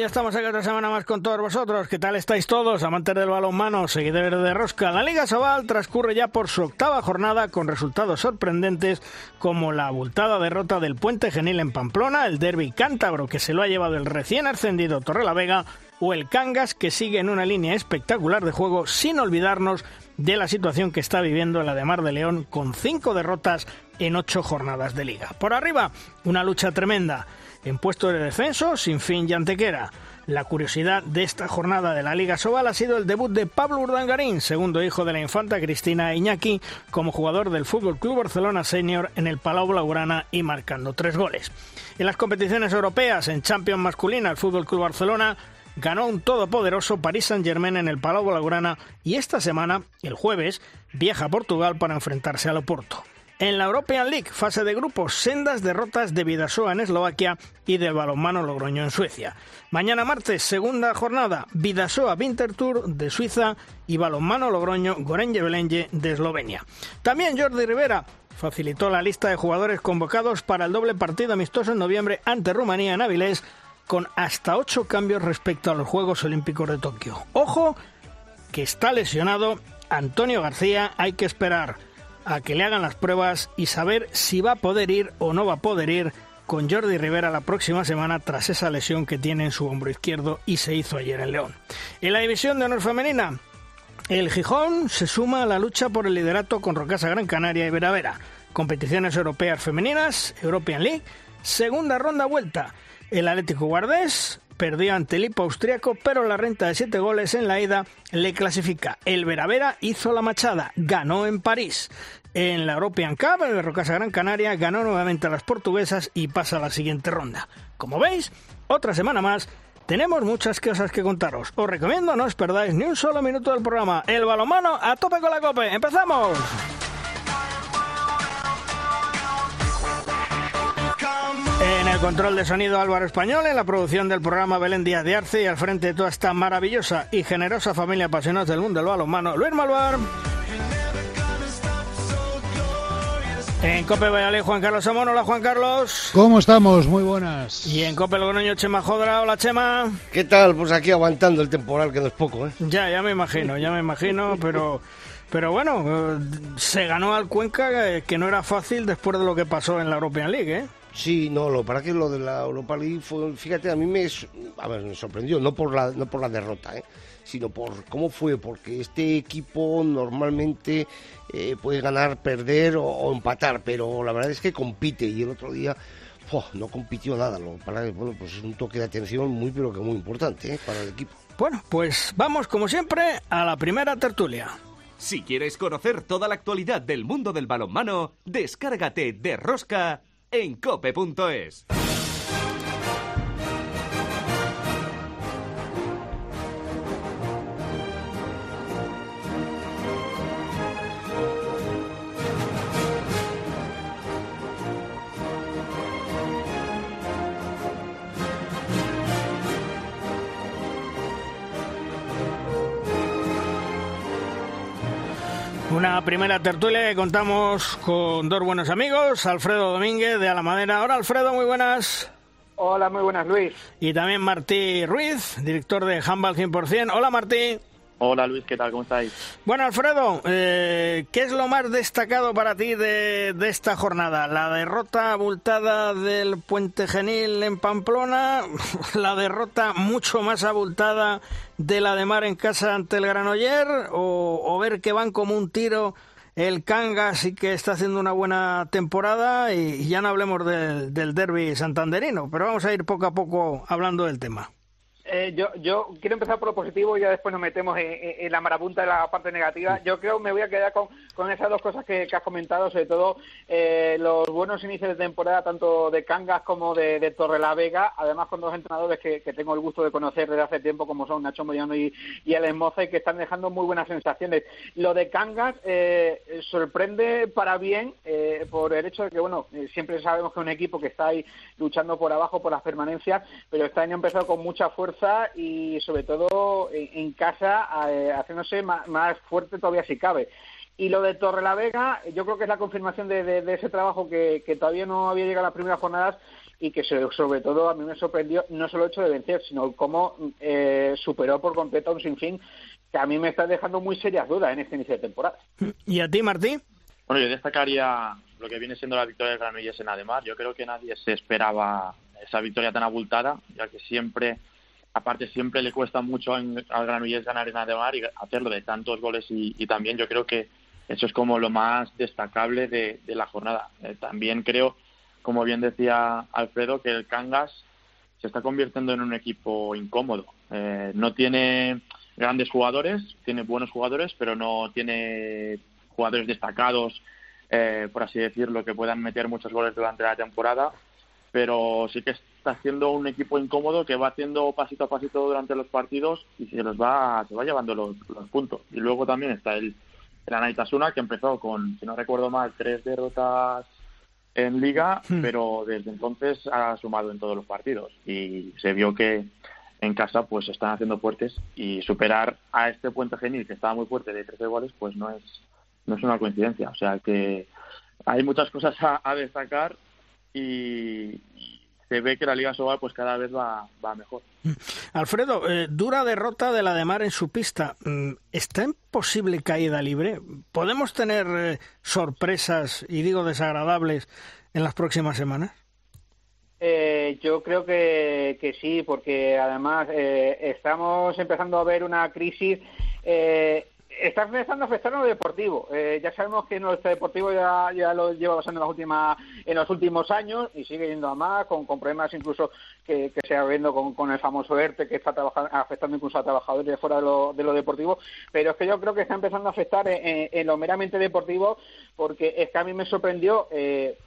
ya estamos aquí otra semana más con todos vosotros. ¿Qué tal estáis todos, amantes del balonmano, seguidores de Rosca? La Liga Sobal transcurre ya por su octava jornada con resultados sorprendentes como la abultada derrota del Puente Genil en Pamplona, el derby cántabro que se lo ha llevado el recién ascendido Torrelavega o el Cangas que sigue en una línea espectacular de juego sin olvidarnos de la situación que está viviendo la de Mar de León con cinco derrotas en ocho jornadas de liga. Por arriba, una lucha tremenda en puesto de descenso sin fin y antequera. La curiosidad de esta jornada de la Liga Sobal ha sido el debut de Pablo Urdangarín, segundo hijo de la infanta Cristina Iñaki, como jugador del Fútbol Club Barcelona Senior en el Palau Blaugrana y marcando tres goles. En las competiciones europeas, en Champions masculina, el Fútbol Club Barcelona ganó un todopoderoso Paris Saint-Germain en el Palau Blaugrana y esta semana, el jueves, viaja a Portugal para enfrentarse al Oporto. En la European League, fase de grupos, sendas derrotas de Vidasoa en Eslovaquia y del balonmano Logroño en Suecia. Mañana martes, segunda jornada, Vidasoa Winterthur de Suiza y balonmano Logroño Gorenje Belenje de Eslovenia. También Jordi Rivera facilitó la lista de jugadores convocados para el doble partido amistoso en noviembre ante Rumanía en Avilés con hasta ocho cambios respecto a los Juegos Olímpicos de Tokio. Ojo que está lesionado Antonio García, hay que esperar a que le hagan las pruebas y saber si va a poder ir o no va a poder ir con Jordi Rivera la próxima semana tras esa lesión que tiene en su hombro izquierdo y se hizo ayer en León. En la división de honor femenina, el Gijón se suma a la lucha por el liderato con Rocasa Gran Canaria y Veravera. Competiciones europeas femeninas, European League, segunda ronda vuelta. El Atlético Guardés perdió ante el Hipo austriaco, pero la renta de siete goles en la ida le clasifica. El Veravera hizo la machada, ganó en París. En la European Cup, el Rocasa Gran Canaria ganó nuevamente a las portuguesas y pasa a la siguiente ronda. Como veis, otra semana más tenemos muchas cosas que contaros. Os recomiendo no os perdáis ni un solo minuto del programa. El balomano a tope con la cope. ¡Empezamos! El control de sonido Álvaro Español, en la producción del programa Belén Díaz de Arce y al frente de toda esta maravillosa y generosa familia apasionada del mundo del balonmano, Luis Malvar. En Cope Valladolid, Juan Carlos Amón. Hola, Juan Carlos. ¿Cómo estamos? Muy buenas. Y en Cope Logroño, Chema Jodra. Hola, Chema. ¿Qué tal? Pues aquí aguantando el temporal, que no es poco, ¿eh? Ya, ya me imagino, ya me imagino, pero... Pero bueno, eh, se ganó al Cuenca, eh, que no era fácil después de lo que pasó en la European League, ¿eh? Sí, no, lo para que lo de la Europa League fue, fíjate, a mí me, a ver, me sorprendió, no por la, no por la derrota, ¿eh? sino por cómo fue, porque este equipo normalmente eh, puede ganar, perder o, empatar, pero la verdad es que compite y el otro día no compitió nada, lo para bueno, pues es un toque de atención muy pero que muy importante ¿eh? para el equipo. Bueno, pues vamos como siempre a la primera tertulia. Si quieres conocer toda la actualidad del mundo del balonmano, descárgate de Rosca en cope.es. Una primera tertulia que contamos con dos buenos amigos, Alfredo Domínguez de Alamadera. Hola Alfredo, muy buenas. Hola, muy buenas Luis. Y también Martí Ruiz, director de Handball 100%. Hola Martí. Hola Luis, ¿qué tal? ¿Cómo estáis? Bueno, Alfredo, eh, ¿qué es lo más destacado para ti de, esta jornada? ¿La derrota abultada del Puente Genil en Pamplona? ¿La derrota mucho más abultada de la de Mar en casa ante el Granoller? ¿O, ver que van como un tiro el Cangas y que está haciendo una buena temporada? Y, y ya no hablemos del, del derby santanderino, pero vamos a ir poco a poco hablando del tema. Eh, yo, yo quiero empezar por lo positivo y ya después nos metemos en, la marabunta de la parte negativa. Yo creo que me voy a quedar con, con esas dos cosas que, has comentado, sobre todo eh, los buenos inicios de temporada, tanto de Cangas como de, de Torrelavega, además con dos entrenadores que, tengo el gusto de conocer desde hace tiempo, como son Nacho Moyano y, y El Moza, y que están dejando muy buenas sensaciones. Lo de Cangas eh, sorprende para bien por el hecho de que, bueno, siempre sabemos que es un equipo que está ahí luchando por abajo por las permanencias, pero este año ha empezado con mucha fuerza y sobre todo en, casa eh, haciéndose más, fuerte todavía si cabe. Y lo de Torre la Vega, yo creo que es la confirmación de, ese trabajo que, todavía no había llegado a las primeras jornadas y que sobre todo a mí me sorprendió no solo el hecho de vencer, sino cómo eh, superó por completo un sinfín que a mí me está dejando muy serias dudas en este inicio de temporada. ¿Y a ti, Martín? Bueno, yo destacaría lo que viene siendo la victoria de Granollers en Ademar. Yo creo que nadie se esperaba esa victoria tan abultada, ya que siempre aparte siempre le cuesta mucho al Granollers ganar en Ademar y hacerlo de tantos goles y, también yo creo que eso es como lo más destacable de, la jornada. Eh, también creo, como bien decía Alfredo, que el Cangas se está convirtiendo en un equipo incómodo. Eh, no tiene grandes jugadores, tiene buenos jugadores, pero no tiene jugadores destacados, eh, por así decirlo, que puedan meter muchos goles durante la temporada pero sí que está siendo un equipo incómodo que va haciendo pasito a pasito durante los partidos y se los va se va llevando los, puntos. Y luego también está el el Anaitasuna que empezó con si no recuerdo mal tres derrotas en liga hmm. pero desde entonces ha sumado en todos los partidos. Y se vio que en casa pues están haciendo fuertes y superar a este Puente Genil que estaba muy fuerte de 13 goles pues no es no es una coincidencia. O sea que hay muchas cosas a destacar y, se ve que la Liga Sobal pues cada vez va, va mejor. Alfredo, eh, dura derrota de la de Mar en su pista. Mm, ¿Está en posible caída libre? ¿Podemos tener eh, sorpresas, y digo desagradables, en las próximas semanas? Eh, yo creo que, que, sí, porque además estamos empezando a ver una crisis está empezando a afectar lo deportivo. Eh, ya sabemos que nuestro deportivo ya, ya lo lleva pasando en, las últimas, en los últimos años y sigue yendo a más, con, problemas incluso que, se ha viendo con, con, el famoso ERTE que está afectando incluso a trabajadores fuera de lo, de lo deportivo. Pero es que yo creo que está empezando a afectar en, lo meramente deportivo porque es que a mí me sorprendió, eh,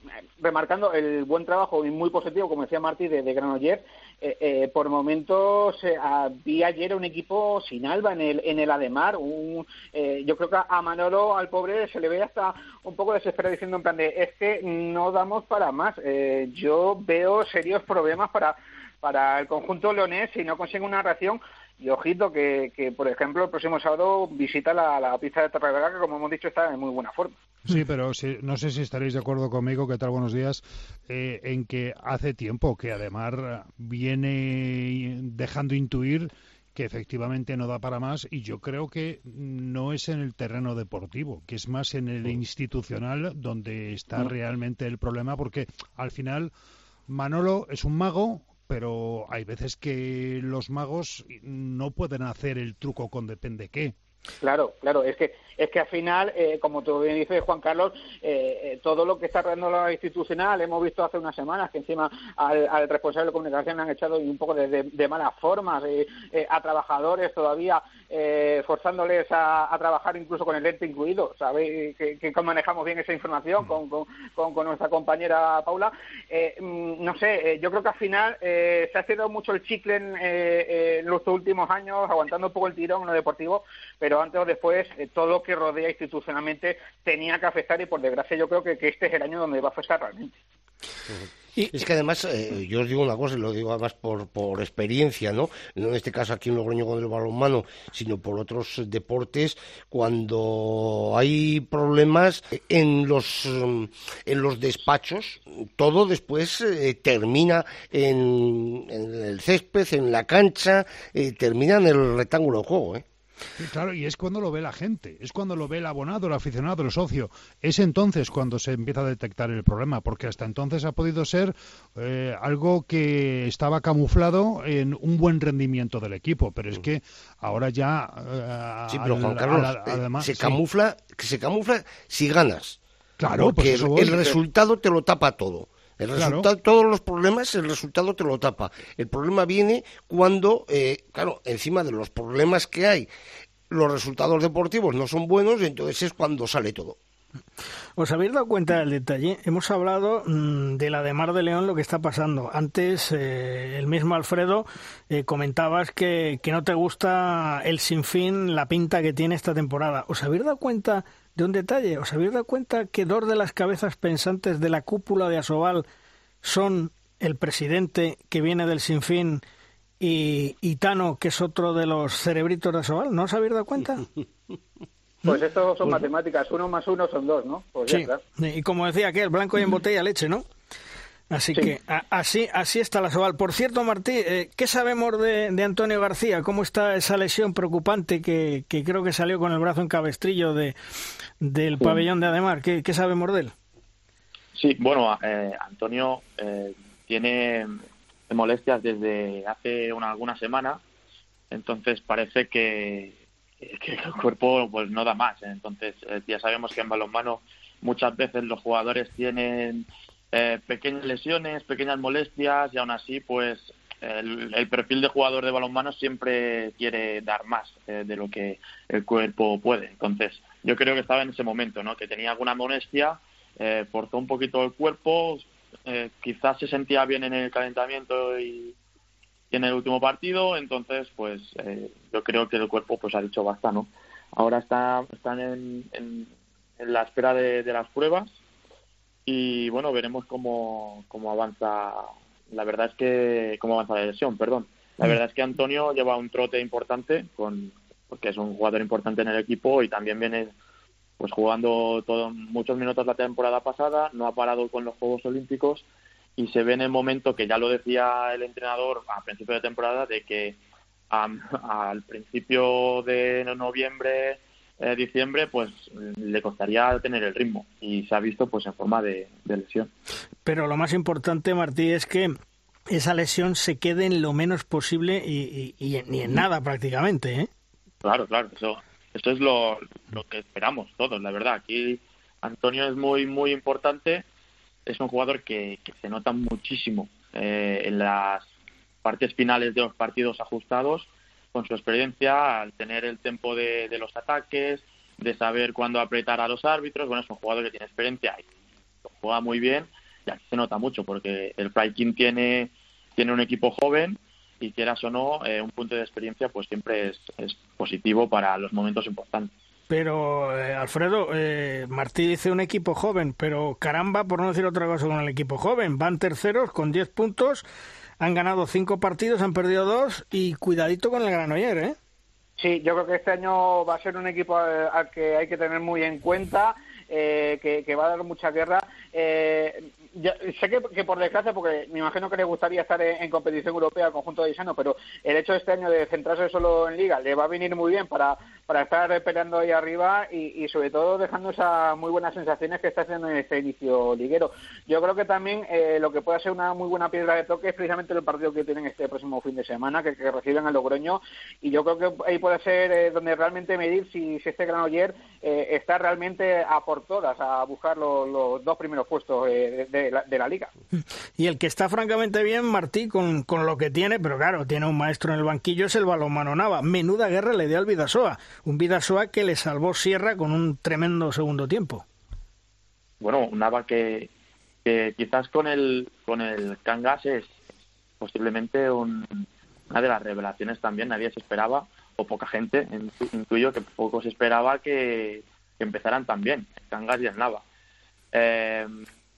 remarcando el buen trabajo y muy positivo, como decía Martí, de, de Granoller, eh, eh, por momentos eh, había ayer un equipo sin Alba en el, en el Ademar. Un, eh, yo creo que a Manolo, al pobre, se le ve hasta un poco desesperado diciendo en plan de es que no damos para más. yo veo serios problemas para, para el conjunto leonés si no consigue una reacción y ojito que, que, por ejemplo, el próximo sábado visita la, la pista de Torredora, que como hemos dicho está en muy buena forma. Sí, pero si, no sé si estaréis de acuerdo conmigo, ¿qué tal? Buenos días, eh, en que hace tiempo que además viene dejando intuir que efectivamente no da para más y yo creo que no es en el terreno deportivo, que es más en el institucional donde está realmente el problema porque al final Manolo es un mago, pero hay veces que los magos no pueden hacer el truco con depende qué. Claro, claro, es que es que al final, eh, como tú bien dices, Juan Carlos, eh, eh, todo lo que está rodeando la institucional, hemos visto hace unas semanas que encima al, responsable de comunicación le han echado un poco de, de, malas formas a trabajadores todavía forzándoles a, trabajar incluso con el ente incluido, ¿sabéis? Que, manejamos bien esa información con, con, con, nuestra compañera Paula. Mm, no sé, yo creo que al final se ha cerrado mucho el chicle en, en, los últimos años, aguantando un poco el tirón en lo deportivo, pero antes o después todo que rodea institucionalmente tenía que afectar y por desgracia yo creo que, este es el año donde va a afectar realmente. es que además, eh, yo os digo una cosa, y lo digo además por, por experiencia, ¿no? No en este caso aquí en Logroño con el balonmano, sino por otros deportes, cuando hay problemas en los, en los despachos, todo después eh, termina en, el césped, en la cancha, eh, termina en el rectángulo de juego, ¿eh? Claro, y es cuando lo ve la gente, es cuando lo ve el abonado, el aficionado, el socio. Es entonces cuando se empieza a detectar el problema, porque hasta entonces ha podido ser eh, algo que estaba camuflado en un buen rendimiento del equipo, pero es mm. que ahora ya... Eh, sí, pero Juan Carlos, eh, además, se, camufla, se camufla si ganas. Claro, porque pues el resultado te lo tapa todo. El resultado, todos los problemas, el resultado te lo tapa. El problema viene cuando, eh, claro, encima de los problemas que hay, los resultados deportivos no son buenos, entonces es cuando sale todo. ¿Os habéis dado cuenta del detalle? Hemos hablado mm, de la de Mar de León, lo que está pasando. Antes, eh, el mismo Alfredo, eh, comentabas que, que, no te gusta el sinfín, la pinta que tiene esta temporada. ¿Os habéis dado cuenta de un detalle? ¿Os habéis dado cuenta que dos de las cabezas pensantes de la cúpula de Asobal son el presidente que viene del sinfín y, y Tano, que es otro de los cerebritos de Asobal? ¿No os habéis dado cuenta? Pues esto son matemáticas, uno más uno son dos, ¿no? Pues sí. Y como decía aquel, blanco y en botella leche, ¿no? Así que a, así así está la Sobal. Por cierto, Martí, eh, ¿qué sabemos de, de, Antonio García? ¿Cómo está esa lesión preocupante que, que creo que salió con el brazo en cabestrillo de, del sí. pabellón de Ademar? ¿Qué, ¿Qué, sabemos de él? Sí, bueno, eh, Antonio eh, tiene molestias desde hace una, alguna semana, entonces parece que, que el cuerpo pues no da más. Entonces, eh, ya sabemos que en balonmano muchas veces los jugadores tienen eh, pequeñas lesiones, pequeñas molestias y aún así, pues el, el, perfil de jugador de balonmano siempre quiere dar más eh, de lo que el cuerpo puede. Entonces, yo creo que estaba en ese momento, ¿no? Que tenía alguna molestia, eh, forzó un poquito el cuerpo, eh, quizás se sentía bien en el calentamiento y, en el último partido, entonces pues eh, yo creo que el cuerpo pues ha dicho basta, ¿no? Ahora está, están en, la espera de, las pruebas y bueno, veremos cómo, cómo avanza, la verdad es que, cómo avanza la lesión, perdón. La verdad es que Antonio lleva un trote importante con porque es un jugador importante en el equipo y también viene pues jugando todo, muchos minutos la temporada pasada, no ha parado con los Juegos Olímpicos y se ve en el momento que ya lo decía el entrenador a principio de temporada de que um, al principio de noviembre eh, diciembre pues le costaría tener el ritmo. Y se ha visto pues en forma de, de lesión. Pero lo más importante Martí es que esa lesión se quede en lo menos posible y, y, y ni en nada prácticamente ¿eh? claro claro eso eso es lo, lo que esperamos todos la verdad. Aquí Antonio es muy muy importante. Es un jugador que, que se nota muchísimo eh, en las partes finales de los partidos ajustados con su experiencia al tener el tiempo de, de, los ataques, de saber cuándo apretar a los árbitros. Bueno, es un jugador que tiene experiencia y juega muy bien y aquí se nota mucho porque el Flyking tiene, tiene un equipo joven y quieras o no, eh, un punto de experiencia pues siempre es, es positivo para los momentos importantes. Pero, eh, Alfredo, eh, Martí dice un equipo joven, pero caramba, por no decir otra cosa con el equipo joven, van terceros con 10 puntos, han ganado 5 partidos, han perdido 2 y cuidadito con el Granoller, ¿eh? Sí, yo creo que este año va a ser un equipo al que hay que tener muy en cuenta, eh, que, que, va a dar mucha guerra. Eh, ya, sé que, por desgracia, porque me imagino que le gustaría estar en, competición europea al conjunto de Isano, pero el hecho este año de centrarse solo en Liga le va a venir muy bien para, para estar peleando ahí arriba y, sobre todo dejando esas muy buenas sensaciones que está haciendo en este inicio liguero. Yo creo que también eh, lo que puede ser una muy buena piedra de toque es precisamente el partido que tienen este próximo fin de semana, que, que reciben al Logroño, y yo creo que ahí puede ser eh, donde realmente medir si, si este Granoller eh, está realmente a por todas, a buscar los, dos primeros puestos de, de, la, de, la, liga. Y el que está francamente bien, Martí, con, con, lo que tiene, pero claro, tiene un maestro en el banquillo, es el balonmano Nava. Menuda guerra le dio al Vidasoa. Un Vidasoa que le salvó Sierra con un tremendo segundo tiempo. Bueno, Nava que, que quizás con el, con el Cangas es posiblemente un, una de las revelaciones también. Nadie se esperaba, o poca gente, intuyo que poco se esperaba que, que empezaran tan bien, el Cangas y el Nava. Eh,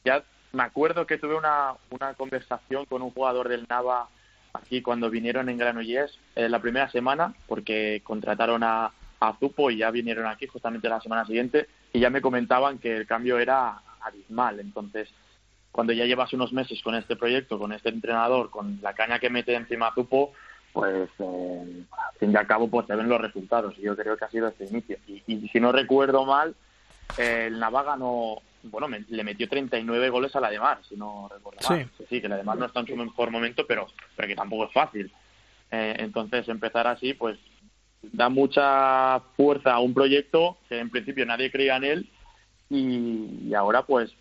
ya me acuerdo que tuve una, una conversación con un jugador del Nava aquí cuando vinieron en Granollers eh, la primera semana, porque contrataron a, a Zupo y ya vinieron aquí justamente la semana siguiente y ya me comentaban que el cambio era abismal. Entonces, cuando ya llevas unos meses con este proyecto, con este entrenador, con la caña que mete encima Zupo, pues eh, al fin y al cabo pues se ven los resultados y yo creo que ha sido este inicio. Y, y si no recuerdo mal, el Navaga no bueno, me, le metió 39 goles a la de Mar, si no recuerdo mal. Sí. sí, que la de Mar no está en su mejor momento, pero, pero que tampoco es fácil. Eh, entonces, empezar así, pues da mucha fuerza a un proyecto que en principio nadie creía en él y, y ahora, pues,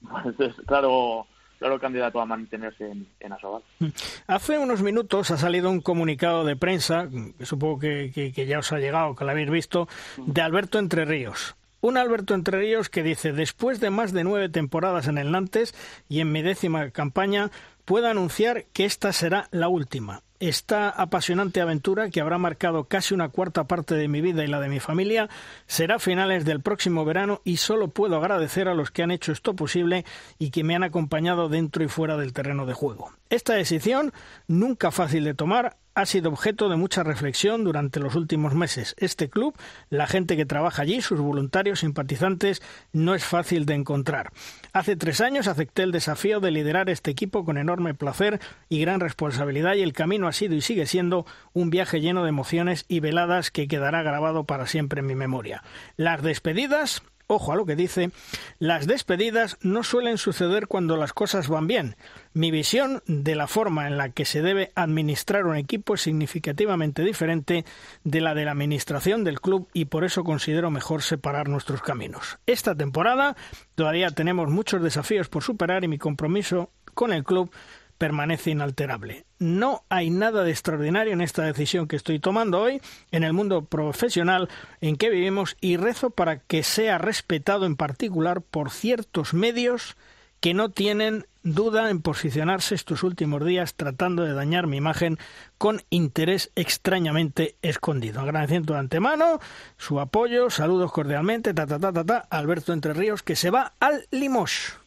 pues es, claro, claro candidato a mantenerse en, en Asobal. Hace unos minutos ha salido un comunicado de prensa, que supongo que, que, ya os ha llegado, que lo habéis visto, de Alberto Entre Ríos. Un Alberto Entre Ríos que dice, después de más de nueve temporadas en el Nantes y en mi décima campaña, puedo anunciar que esta será la última. Esta apasionante aventura, que habrá marcado casi una cuarta parte de mi vida y la de mi familia, será a finales del próximo verano y solo puedo agradecer a los que han hecho esto posible y que me han acompañado dentro y fuera del terreno de juego. Esta decisión, nunca fácil de tomar, ha sido objeto de mucha reflexión durante los últimos meses. Este club, la gente que trabaja allí, sus voluntarios, simpatizantes, no es fácil de encontrar. Hace tres años acepté el desafío de liderar este equipo con enorme placer y gran responsabilidad y el camino ha sido y sigue siendo un viaje lleno de emociones y veladas que quedará grabado para siempre en mi memoria. Las despedidas Ojo a lo que dice, las despedidas no suelen suceder cuando las cosas van bien. Mi visión de la forma en la que se debe administrar un equipo es significativamente diferente de la de la administración del club y por eso considero mejor separar nuestros caminos. Esta temporada todavía tenemos muchos desafíos por superar y mi compromiso con el club permanece inalterable. No hay nada de extraordinario en esta decisión que estoy tomando hoy en el mundo profesional en que vivimos y rezo para que sea respetado en particular por ciertos medios que no tienen duda en posicionarse estos últimos días tratando de dañar mi imagen con interés extrañamente escondido. Agradeciendo de antemano su apoyo, saludos cordialmente, ta ta ta ta, ta Alberto Entre Ríos que se va al Limos.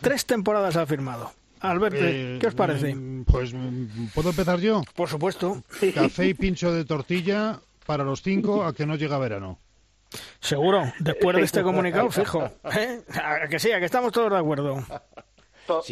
Tres temporadas ha firmado. Alberto, ¿qué os parece? Mm, pues, ¿puedo empezar yo? Por supuesto. Café y pincho de tortilla para los cinco a que no llega verano. Seguro, después de este comunicado, fijo. ¿Eh? que sí, a que estamos todos de acuerdo.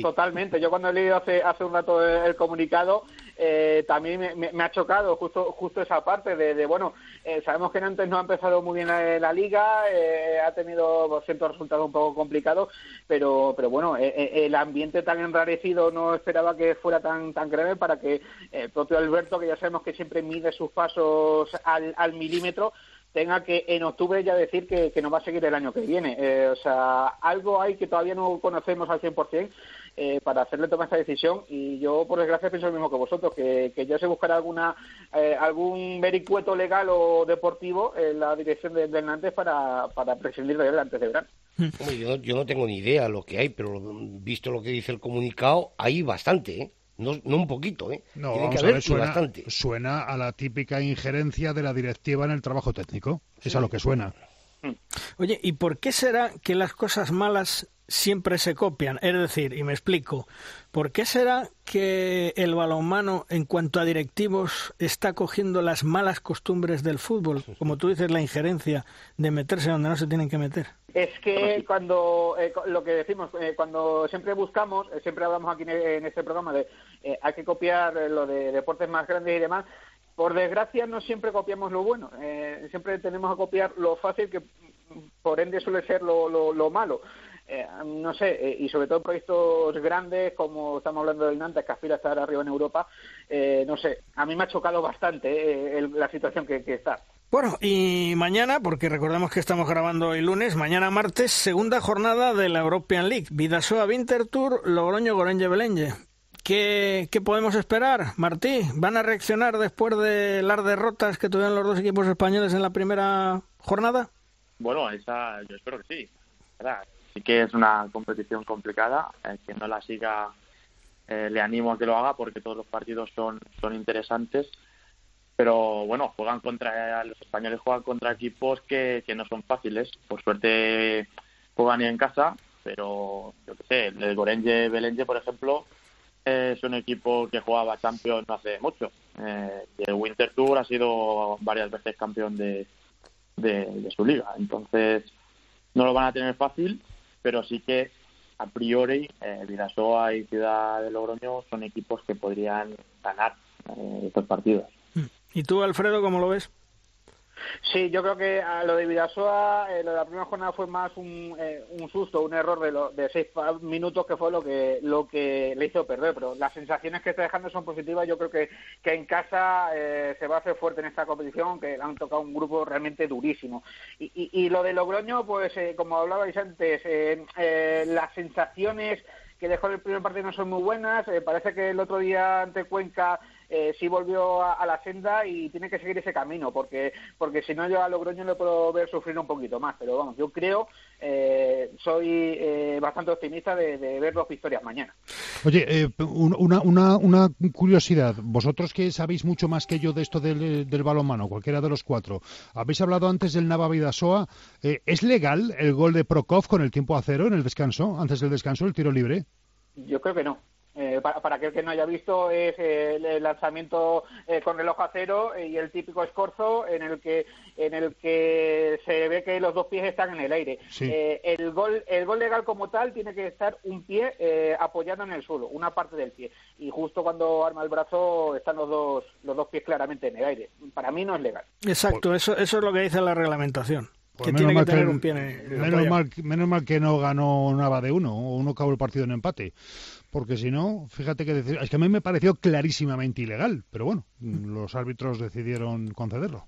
Totalmente. Yo cuando he leído hace, hace un rato el comunicado, eh, también me, ha chocado justo justo esa parte de, bueno, eh, sabemos que antes no ha empezado muy bien la, liga, eh, ha tenido ciertos resultados un poco complicados, pero pero bueno, el ambiente tan enrarecido no esperaba que fuera tan tan grave para que el propio Alberto, que ya sabemos que siempre mide sus pasos al, al milímetro, tenga que en octubre ya decir que, no va a seguir el año que viene. Eh, o sea, algo hay que todavía no conocemos al 100% eh, para hacerle tomar esta decisión y yo, por desgracia, pienso lo mismo que vosotros, que, que ya se buscará alguna, eh, algún vericueto legal o deportivo en la dirección del de Nantes para, para prescindir de él antes de verano. yo, yo no tengo ni idea lo que hay, pero visto lo que dice el comunicado, hay bastante, ¿eh? No, no un poquito, ¿eh? No, Tiene que haber suena, bastante. Suena a la típica injerencia de la directiva en el trabajo técnico. Es a lo que suena. Oye, ¿y por qué será que las cosas malas siempre se copian? Es decir, y me explico, ¿por qué será que el balonmano en cuanto a directivos está cogiendo las malas costumbres del fútbol? Como tú dices, la injerencia de meterse donde no se tienen que meter. Es que cuando, eh, lo que decimos, eh, cuando siempre buscamos, eh, siempre hablamos aquí en, este programa de hay que copiar lo de deportes más grandes y demás, por desgracia no siempre copiamos lo bueno, siempre tenemos que copiar lo fácil que por ende suele ser lo, lo, malo. Eh, no sé, eh, y sobre todo proyectos grandes como estamos hablando del Nantes que aspira a estar arriba en Europa, no sé, a mí me ha chocado bastante la situación que, está. Bueno, y mañana, porque recordemos que estamos grabando hoy lunes, mañana martes, segunda jornada de la European League. Vidasoa Winter Tour, Logroño, Gorenje, Belenje. ¿Qué, podemos esperar, Martí? ¿Van a reaccionar después de las derrotas que tuvieron los dos equipos españoles en la primera jornada? Bueno, esa yo espero que sí. Sí que es una competición complicada. Eh, quien no la siga eh, le animo a que lo haga porque todos los partidos son, son interesantes. Pero bueno, juegan contra los españoles juegan contra equipos que, que no son fáciles. Por suerte juegan en casa, pero yo qué sé, el Gorenje Belenje, por ejemplo, es un equipo que jugaba Champions no hace mucho. Eh, el Winter Tour ha sido varias veces campeón de, de, su liga. Entonces, no lo van a tener fácil, pero sí que a priori eh, y Ciudad de Logroño son equipos que podrían ganar eh, estos partidos. ¿Y tú, Alfredo, cómo lo ves? Sí, yo creo que a lo de Vidasoa, eh, lo de la primera jornada fue más un, eh, un susto, un error de, lo, de seis minutos que fue lo que lo que le hizo perder. Pero las sensaciones que está dejando son positivas. Yo creo que, que en casa eh, se va a hacer fuerte en esta competición, que han tocado un grupo realmente durísimo. Y, y, y lo de Logroño, pues como hablabais antes, las sensaciones que dejó el primer partido no son muy buenas. Eh, parece que el otro día ante Cuenca eh, sí volvió a, la senda y tiene que seguir ese camino, porque porque si no yo a Logroño le puedo ver sufrir un poquito más. Pero vamos, yo creo, eh, soy eh, bastante optimista de, ver dos victorias mañana. Oye, eh, una, una, una, curiosidad. Vosotros que sabéis mucho más que yo de esto del, del balonmano, cualquiera de los cuatro, habéis hablado antes del Nava Vidasoa. ¿Es legal el gol de Prokov con el tiempo a cero en el descanso, antes del descanso, el tiro libre? Yo creo que no. Eh, para, para, aquel que no haya visto, es el lanzamiento eh, con reloj a cero y el típico escorzo en el que en el que se ve que los dos pies están en el aire. Eh, el gol el gol legal como tal tiene que estar un pie apoyado en el suelo, una parte del pie. Y justo cuando arma el brazo están los dos los dos pies claramente en el aire. Para mí no es legal. Exacto, eso eso es lo que dice la reglamentación. Pues que tiene que tener un pie en menos, mal, menos mal que no ganó Nava de uno, o uno acabó el partido en empate porque si no, fíjate que es que a mí me pareció clarísimamente ilegal, pero bueno, los árbitros decidieron concederlo.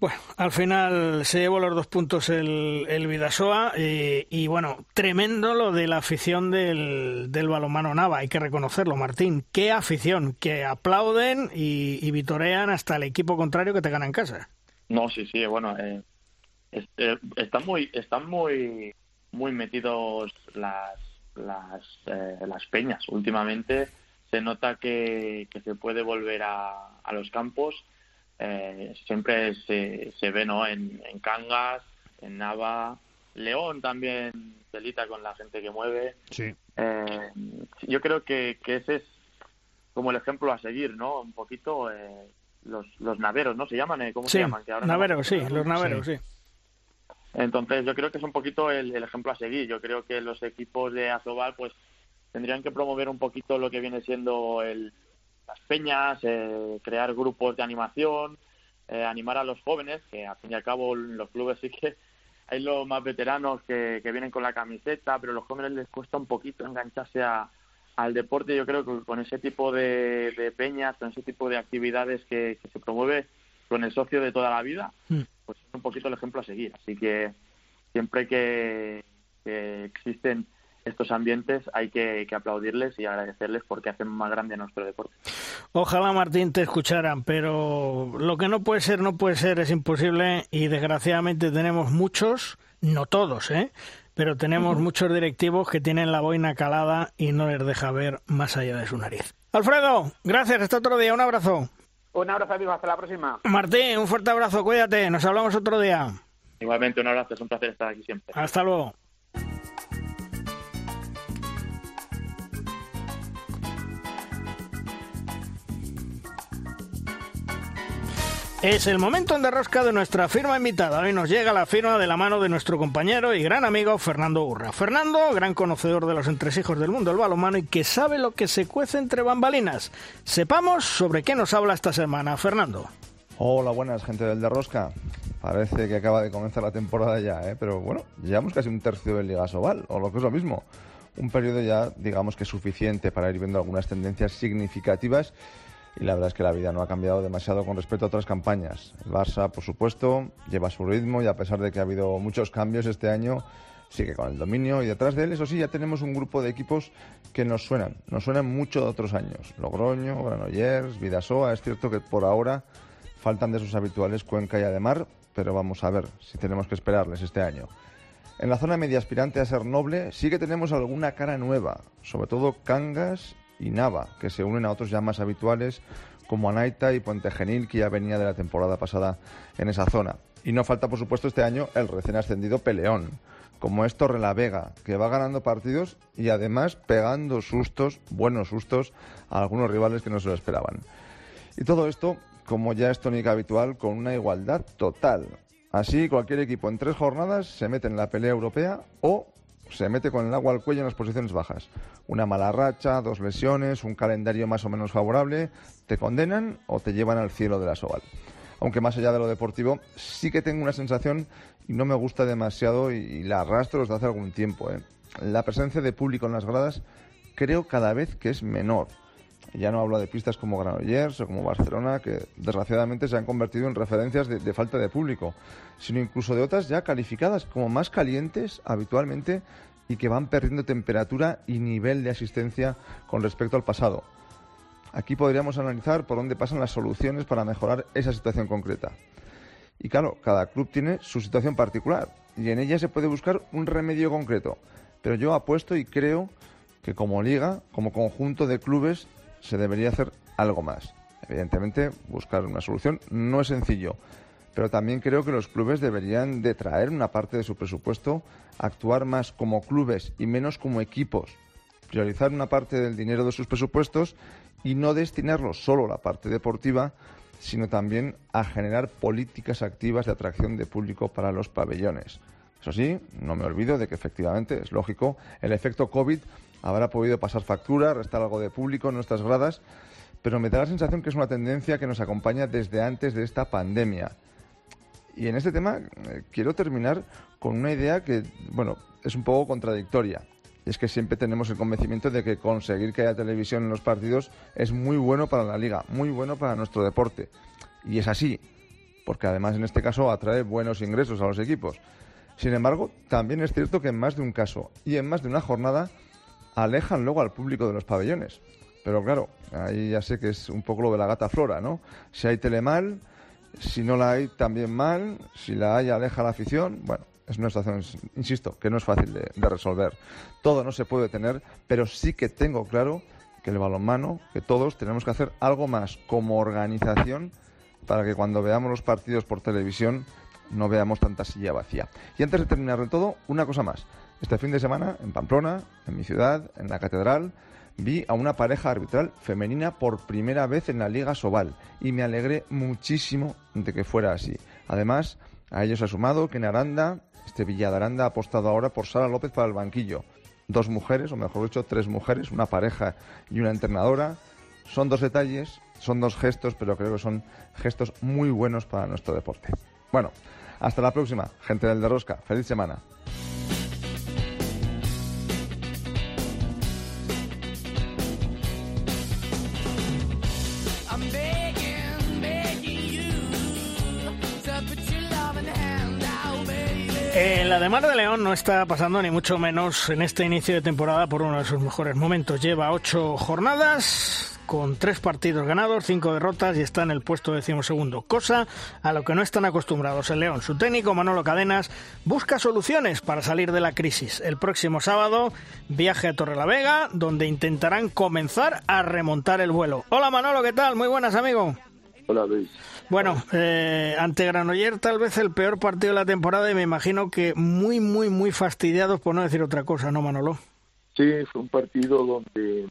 Bueno, al final se llevó los dos puntos el, el Vidasoa y, bueno, tremendo lo de la afición del, del balonmano Nava, hay que reconocerlo, Martín. Qué afición, que aplauden y, vitorean hasta el equipo contrario que te gana en casa. No, sí, sí, bueno, eh, eh, están muy, están muy, muy metidos las las, eh, las peñas. Últimamente se nota que, se puede volver a, a los campos. Eh, siempre se, se ve ¿no? en, Cangas, en Nava, León también delita con la gente que mueve. Sí. Eh, yo creo que, que ese es como el ejemplo a seguir, ¿no? Un poquito los, los naveros, ¿no? ¿Se llaman? ¿Cómo se llaman? Que naveros, sí, los naveros, sí. Entonces yo creo que es un poquito el, ejemplo a seguir. Yo creo que los equipos de Azobal pues tendrían que promover un poquito lo que viene siendo el, las peñas, eh, crear grupos de animación, eh, animar a los jóvenes, que al fin y al cabo los clubes sí que hay los más veteranos que, vienen con la camiseta, pero a los jóvenes les cuesta un poquito engancharse al deporte. Yo creo que con ese tipo de, peñas, con ese tipo de actividades que se promueve con el socio de toda la vida, hmm. Pues es un poquito el ejemplo a seguir. Así que siempre que, existen estos ambientes hay que, aplaudirles y agradecerles porque hacen más grande nuestro deporte. Ojalá Martín te escucharan, pero lo que no puede ser, no puede ser, es imposible y desgraciadamente tenemos muchos, no todos, ¿eh? pero tenemos muchos directivos que tienen la boina calada y no les deja ver más allá de su nariz. Alfredo, gracias, hasta otro día, un abrazo. Un abrazo, amigos. Hasta la próxima. Martín, un fuerte abrazo. Cuídate. Nos hablamos otro día. Igualmente, un abrazo. Es un placer estar aquí siempre. Hasta luego. Es el momento en derrosca de nuestra firma invitada. Hoy nos llega la firma de la mano de nuestro compañero y gran amigo Fernando Urra. Fernando, gran conocedor de los entresijos del mundo del balonmano y que sabe lo que se cuece entre bambalinas. Sepamos sobre qué nos habla esta semana. Fernando. Hola, buenas, gente del Derrosca. Parece que acaba de comenzar la temporada ya, ¿eh? pero bueno, llevamos casi un tercio del Liga Sobal, o lo que es lo mismo. Un periodo ya, digamos que suficiente para ir viendo algunas tendencias significativas y la verdad es que la vida no ha cambiado demasiado con respecto a otras campañas. El Barça, por supuesto, lleva su ritmo y a pesar de que ha habido muchos cambios este año, sigue con el dominio y detrás de él, eso sí, ya tenemos un grupo de equipos que nos suenan, nos suenan mucho de otros años. Logroño, Granollers, Vidasoa, es cierto que por ahora faltan de sus habituales Cuenca y Ademar, pero vamos a ver si tenemos que esperarles este año. En la zona media aspirante a ser noble sí que tenemos alguna cara nueva, sobre todo Cangas y Nava, que se unen a otros ya más habituales como Anaita y Puente Genil, que ya venía de la temporada pasada en esa zona. Y no falta, por supuesto, este año el recién ascendido Peleón, como es Torre la Vega, que va ganando partidos y además pegando sustos, buenos sustos, a algunos rivales que no se lo esperaban. Y todo esto, como ya es tónica habitual, con una igualdad total. Así, cualquier equipo en tres jornadas se mete en la pelea europea o se mete con el agua al cuello en las posiciones bajas. Una mala racha, dos lesiones, un calendario más o menos favorable, te condenan o te llevan al cielo de la Soval. Aunque más allá de lo deportivo, sí que tengo una sensación y no me gusta demasiado y, la arrastro desde hace algún tiempo. ¿eh? La presencia de público en las gradas creo cada vez que es menor. Ya no hablo de pistas como Granollers o como Barcelona, que desgraciadamente se han convertido en referencias de, falta de público, sino incluso de otras ya calificadas como más calientes habitualmente y que van perdiendo temperatura y nivel de asistencia con respecto al pasado. Aquí podríamos analizar por dónde pasan las soluciones para mejorar esa situación concreta. Y claro, cada club tiene su situación particular y en ella se puede buscar un remedio concreto. Pero yo apuesto y creo que como liga, como conjunto de clubes, se debería hacer algo más. Evidentemente, buscar una solución no es sencillo, pero también creo que los clubes deberían de traer una parte de su presupuesto, actuar más como clubes y menos como equipos, priorizar una parte del dinero de sus presupuestos y no destinarlo solo a la parte deportiva, sino también a generar políticas activas de atracción de público para los pabellones. Eso sí, no me olvido de que efectivamente, es lógico, el efecto COVID habrá podido pasar factura, restar algo de público en nuestras gradas, pero me da la sensación que es una tendencia que nos acompaña desde antes de esta pandemia. Y en este tema eh, quiero terminar con una idea que, bueno, es un poco contradictoria. Y es que siempre tenemos el convencimiento de que conseguir que haya televisión en los partidos es muy bueno para la liga, muy bueno para nuestro deporte. Y es así, porque además en este caso atrae buenos ingresos a los equipos. Sin embargo, también es cierto que en más de un caso y en más de una jornada alejan luego al público de los pabellones. Pero claro, ahí ya sé que es un poco lo de la gata flora, ¿no? Si hay tele mal, si no la hay, también mal. Si la hay, aleja la afición. Bueno, es una situación, insisto, que no es fácil de, resolver. Todo no se puede tener, pero sí que tengo claro que el balonmano, que todos tenemos que hacer algo más como organización para que cuando veamos los partidos por televisión no veamos tanta silla vacía. Y antes de terminar de todo, una cosa más. Este fin de semana, en Pamplona, en mi ciudad, en la catedral, vi a una pareja arbitral femenina por primera vez en la Liga Sobal y me alegré muchísimo de que fuera así. Además, a ellos ha sumado que en Aranda, este Villa de Aranda ha apostado ahora por Sara López para el banquillo. Dos mujeres, o mejor dicho, tres mujeres, una pareja y una entrenadora. Son dos detalles, son dos gestos, pero creo que son gestos muy buenos para nuestro deporte. Bueno, hasta la próxima, gente del de Rosca. Feliz semana. Ademar de León no está pasando ni mucho menos en este inicio de temporada por uno de sus mejores momentos. Lleva ocho jornadas con tres partidos ganados, cinco derrotas y está en el puesto decimosegundo, cosa a lo que no están acostumbrados el León. Su técnico Manolo Cadenas busca soluciones para salir de la crisis. El próximo sábado viaje a Torrelavega, donde intentarán comenzar a remontar el vuelo. Hola Manolo, ¿qué tal? Muy buenas, amigo. Hola Luis. Bueno, eh, ante Granoller tal vez el peor partido de la temporada y me imagino que muy, muy, muy fastidiados por no decir otra cosa, ¿no, Manolo? Sí, fue un partido donde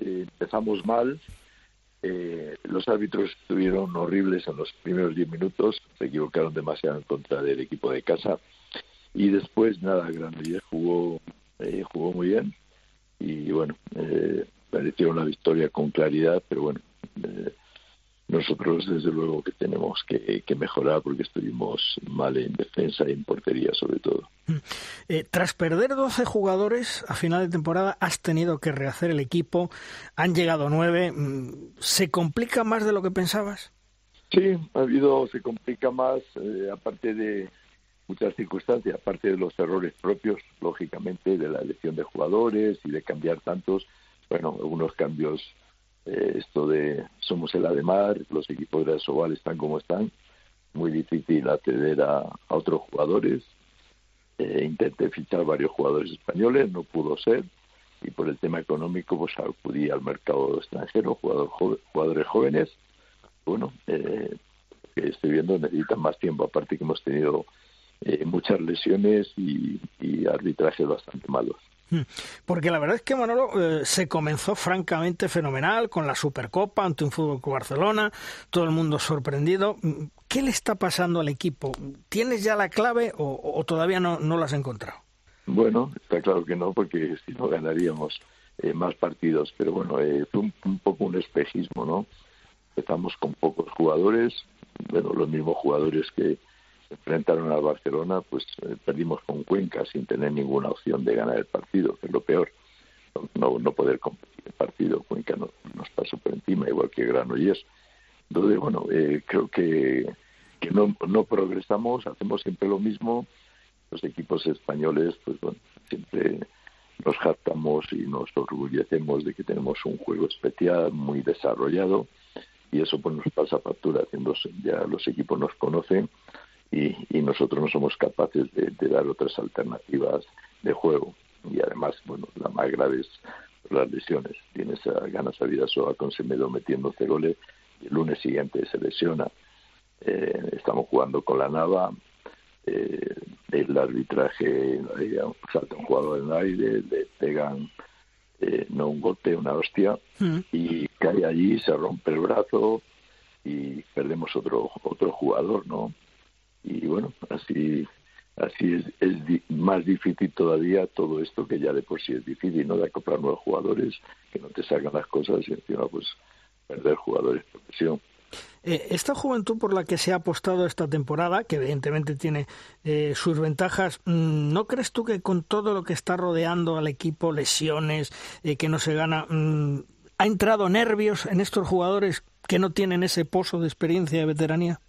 eh, empezamos mal. Eh, los árbitros estuvieron horribles en los primeros 10 minutos, se equivocaron demasiado en contra del equipo de casa. Y después, nada, Granoller jugó, eh, jugó muy bien. Y bueno, eh, pareció una victoria con claridad, pero bueno, eh, nosotros desde luego que tenemos que, mejorar porque estuvimos mal en defensa y en portería sobre todo. Mm. Eh, tras perder 12 jugadores a final de temporada has tenido que rehacer el equipo, han llegado nueve, mm, ¿se complica más de lo que pensabas? Sí, ha habido, se complica más, eh, aparte de muchas circunstancias, aparte de los errores propios, lógicamente, de la elección de jugadores y de cambiar tantos, bueno, algunos cambios eh, esto de somos el Ademar, los equipos de Asobal están como están, muy difícil acceder a, otros jugadores. Eh, intenté fichar varios jugadores españoles, no pudo ser, y por el tema económico pues acudí al mercado extranjero, jugadores jóvenes. Bueno, eh, que estoy viendo necesitan más tiempo, aparte que hemos tenido eh, muchas lesiones y arbitrajes bastante malos. Porque la verdad es que Manolo eh, se comenzó francamente fenomenal con la Supercopa ante un Fútbol Barcelona, todo el mundo sorprendido. ¿Qué le está pasando al equipo? ¿Tienes ya la clave o, todavía no, no la has encontrado? Bueno, está claro que no, porque si no ganaríamos eh, más partidos. Pero bueno, eh, fue un, poco un espejismo, ¿no? Empezamos con pocos jugadores, bueno, los mismos jugadores que, enfrentaron al Barcelona, pues eh, perdimos con Cuenca sin tener ninguna opción de ganar el partido, que es lo peor. No, no poder competir el partido. Cuenca no, nos pasó por encima, igual que Granollers. Entonces, bueno, eh, creo que, que no, no progresamos, hacemos siempre lo mismo los equipos españoles, pues bueno, siempre nos jactamos y nos orgullecemos de que tenemos un juego especial, muy desarrollado, y eso pues nos pasa factura, haciendo ya los equipos nos conocen y, nosotros no somos capaces de, dar otras alternativas de juego. Y además, bueno, la más grave es las lesiones. Tienes a ganas a Vidasoa con Semedo metiendo goles y el lunes siguiente se lesiona. Eh, estamos jugando con la Nava, eh, el arbitraje salta un jugador en el aire, le pegan eh, no un golpe, una hostia, mm. y cae allí, se rompe el brazo y perdemos otro otro jugador, ¿no? Y bueno, así así es, es más difícil todavía todo esto que ya de por sí es difícil, ¿no? De acoplar nuevos jugadores, que no te salgan las cosas y encima pues perder jugadores de profesión. Eh, esta juventud por la que se ha apostado esta temporada, que evidentemente tiene eh, sus ventajas, mm, ¿no crees tú que con todo lo que está rodeando al equipo, lesiones, eh, que no se gana, mm, ha entrado nervios en estos jugadores que no tienen ese pozo de experiencia de veteranía?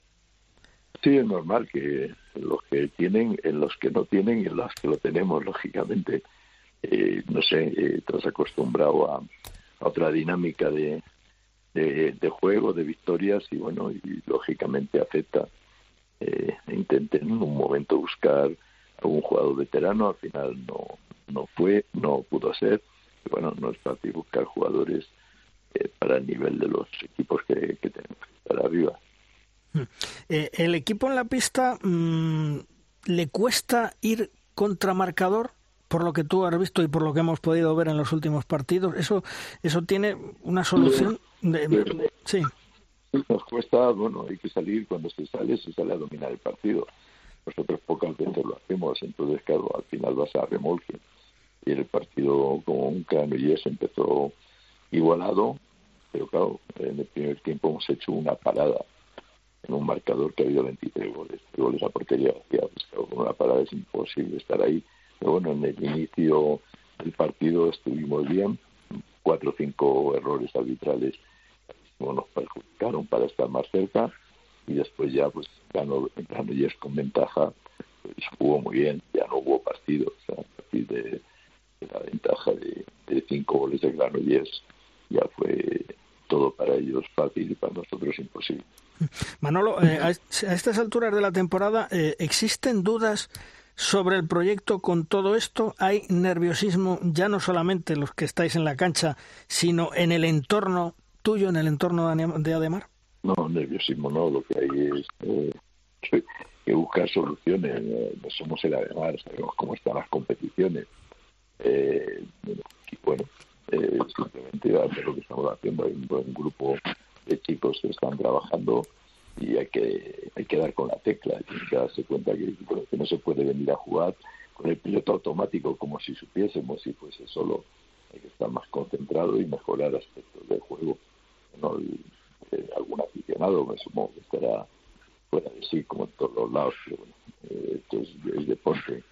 Sí, es normal que los que tienen, en los que no tienen y en los que lo tenemos, lógicamente, no sé, has acostumbrado a otra dinámica de, de, juego, de victorias y bueno, y lógicamente afecta. Eh, intenté en un momento buscar a un jugador veterano, al final no, no fue, no pudo ser. Y bueno, no es fácil buscar jugadores eh, para el nivel de los equipos que, tenemos que estar arriba. Eh, ¿El equipo en la pista mm, le cuesta ir contra marcador? por lo que tú has visto y por lo que hemos podido ver en los últimos partidos, eso eso tiene una solución sí. Nos cuesta, bueno, hay que salir, cuando se sale, se sale a dominar el partido. Nosotros pocas veces lo hacemos, entonces, claro, al final vas a remolque. Y el partido como un eso empezó igualado, pero claro, en el primer tiempo hemos hecho una parada en un marcador que ha habido 23 goles, goles a portería pues, con una parada es imposible estar ahí. Pero bueno, en el inicio del partido estuvimos bien, cuatro o cinco errores arbitrales nos perjudicaron para estar más cerca y después ya pues ganó, ganó es con ventaja pues jugó muy bien ya no hubo partido a partir de, la ventaja de, cinco goles de Granollers ya fue todo para ellos fácil y para nosotros imposible Manolo eh, a, estas alturas de la temporada eh, existen dudas sobre el proyecto con todo esto? ¿Hay nerviosismo ya no solamente los que estáis en la cancha, sino en el entorno tuyo, en el entorno de Ademar? No, nerviosismo no, lo que hay es eh, que buscar soluciones. No somos el Ademar, sabemos cómo están las competiciones. Eh, y bueno, eh, simplemente lo que estamos haciendo. Hay un buen grupo de chicos que están trabajando y hay que hay que dar con la tecla, hay que darse cuenta que, que no se puede venir a jugar con el piloto automático como si supiésemos si fuese solo hay que estar más concentrado y mejorar aspectos del juego no eh, algún aficionado me supongo que estará fuera de sí como en todos los lados pero bueno, eh, esto es, deporte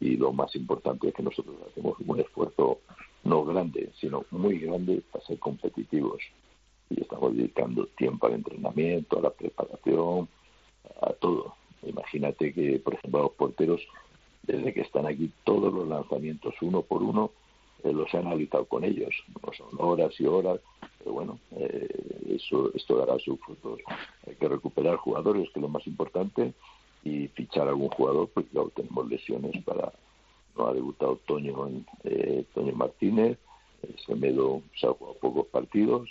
y lo más importante es que nosotros hacemos un esfuerzo no grande sino muy grande para ser competitivos y estamos dedicando tiempo al entrenamiento, a la preparación, a todo. Imagínate que, por ejemplo, los porteros, desde que están aquí, todos los lanzamientos uno por uno eh, los he analizado con ellos. No son horas y horas, pero bueno, eh, eso esto dará sus frutos. Hay que recuperar jugadores, que es lo más importante, y fichar algún jugador, porque luego tenemos lesiones para... No ha debutado Toño, eh, Toño Martínez, Semedo se ha jugado pocos partidos,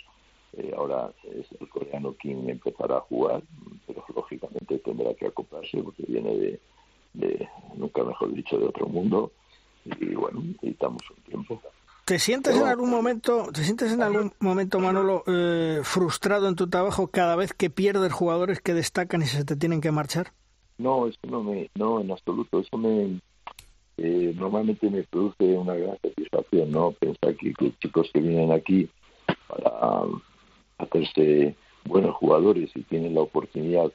eh, ahora es el coreano quien empezará a jugar, pero lógicamente tendrá que acoplarse porque viene de, nunca mejor dicho, de otro mundo y bueno, necesitamos un tiempo. ¿Te sientes en algún momento, te sientes en algún momento, Manolo, eh, frustrado en tu trabajo cada vez que pierdes jugadores que destacan y se te tienen que marchar? No, eso no me, no, en absoluto. Eso me, eh, normalmente me produce una gran satisfacción, ¿no? Pensar que, que chicos que vienen aquí para hacerse buenos jugadores y tienen la oportunidad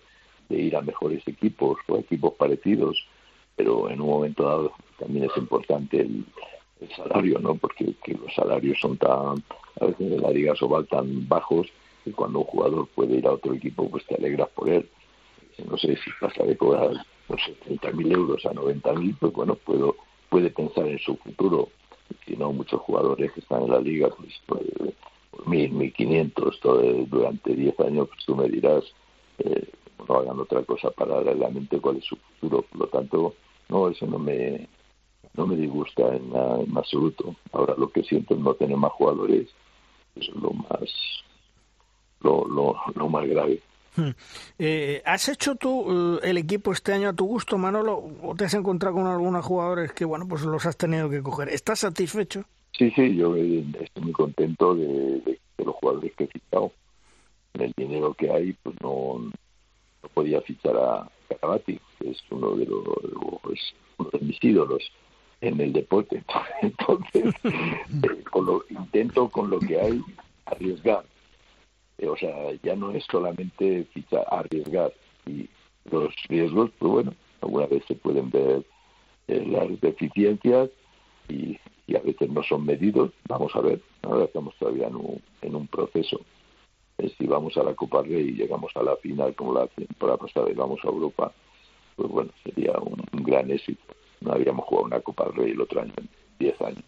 de ir a mejores equipos o equipos parecidos, pero en un momento dado también es importante el, salario, ¿no? Porque los salarios son tan, a veces en la Liga Sobal tan bajos que cuando un jugador puede ir a otro equipo, pues te alegras por él. No sé si pasa de cobrar, no sé, 30.000 euros a 90.000, pues bueno, puedo, puede pensar en su futuro. Si no, muchos jugadores que están en la liga, pues, pues 1.000, 1.500 durante 10 años, pues tú me dirás, eh, no hagan otra cosa para realmente cuál es su futuro. Por lo tanto, no, eso no me, no me disgusta en, en absoluto. Ahora lo que siento es no tener más jugadores, eso es lo más, lo, lo más grave. Eh, ¿Has hecho tú eh, el equipo este año a tu gusto, Manolo, o te has encontrado con algunos jugadores que, bueno, pues los has tenido que coger? ¿Estás satisfecho? Sí, sí, yo eh, estoy muy contento de, de, los jugadores que he fichado. En el dinero que hay, pues no, no podía fichar a Carabati, que es uno de los, es uno de mis ídolos en el deporte. Entonces, con lo, intento con lo que hay arriesgar eh, o sea, ya no es solamente fichar, arriesgar. Y los riesgos, pues bueno, alguna vez se pueden ver eh, las deficiencias y, y, a veces no son medidos. Vamos a ver, ahora estamos todavía en un, en un proceso. Eh, si vamos a la Copa Rey y llegamos a la final como la temporada pasada y vamos a Europa, pues bueno, sería un, un gran éxito. No habíamos jugado una Copa Rey el otro año, en 10 años.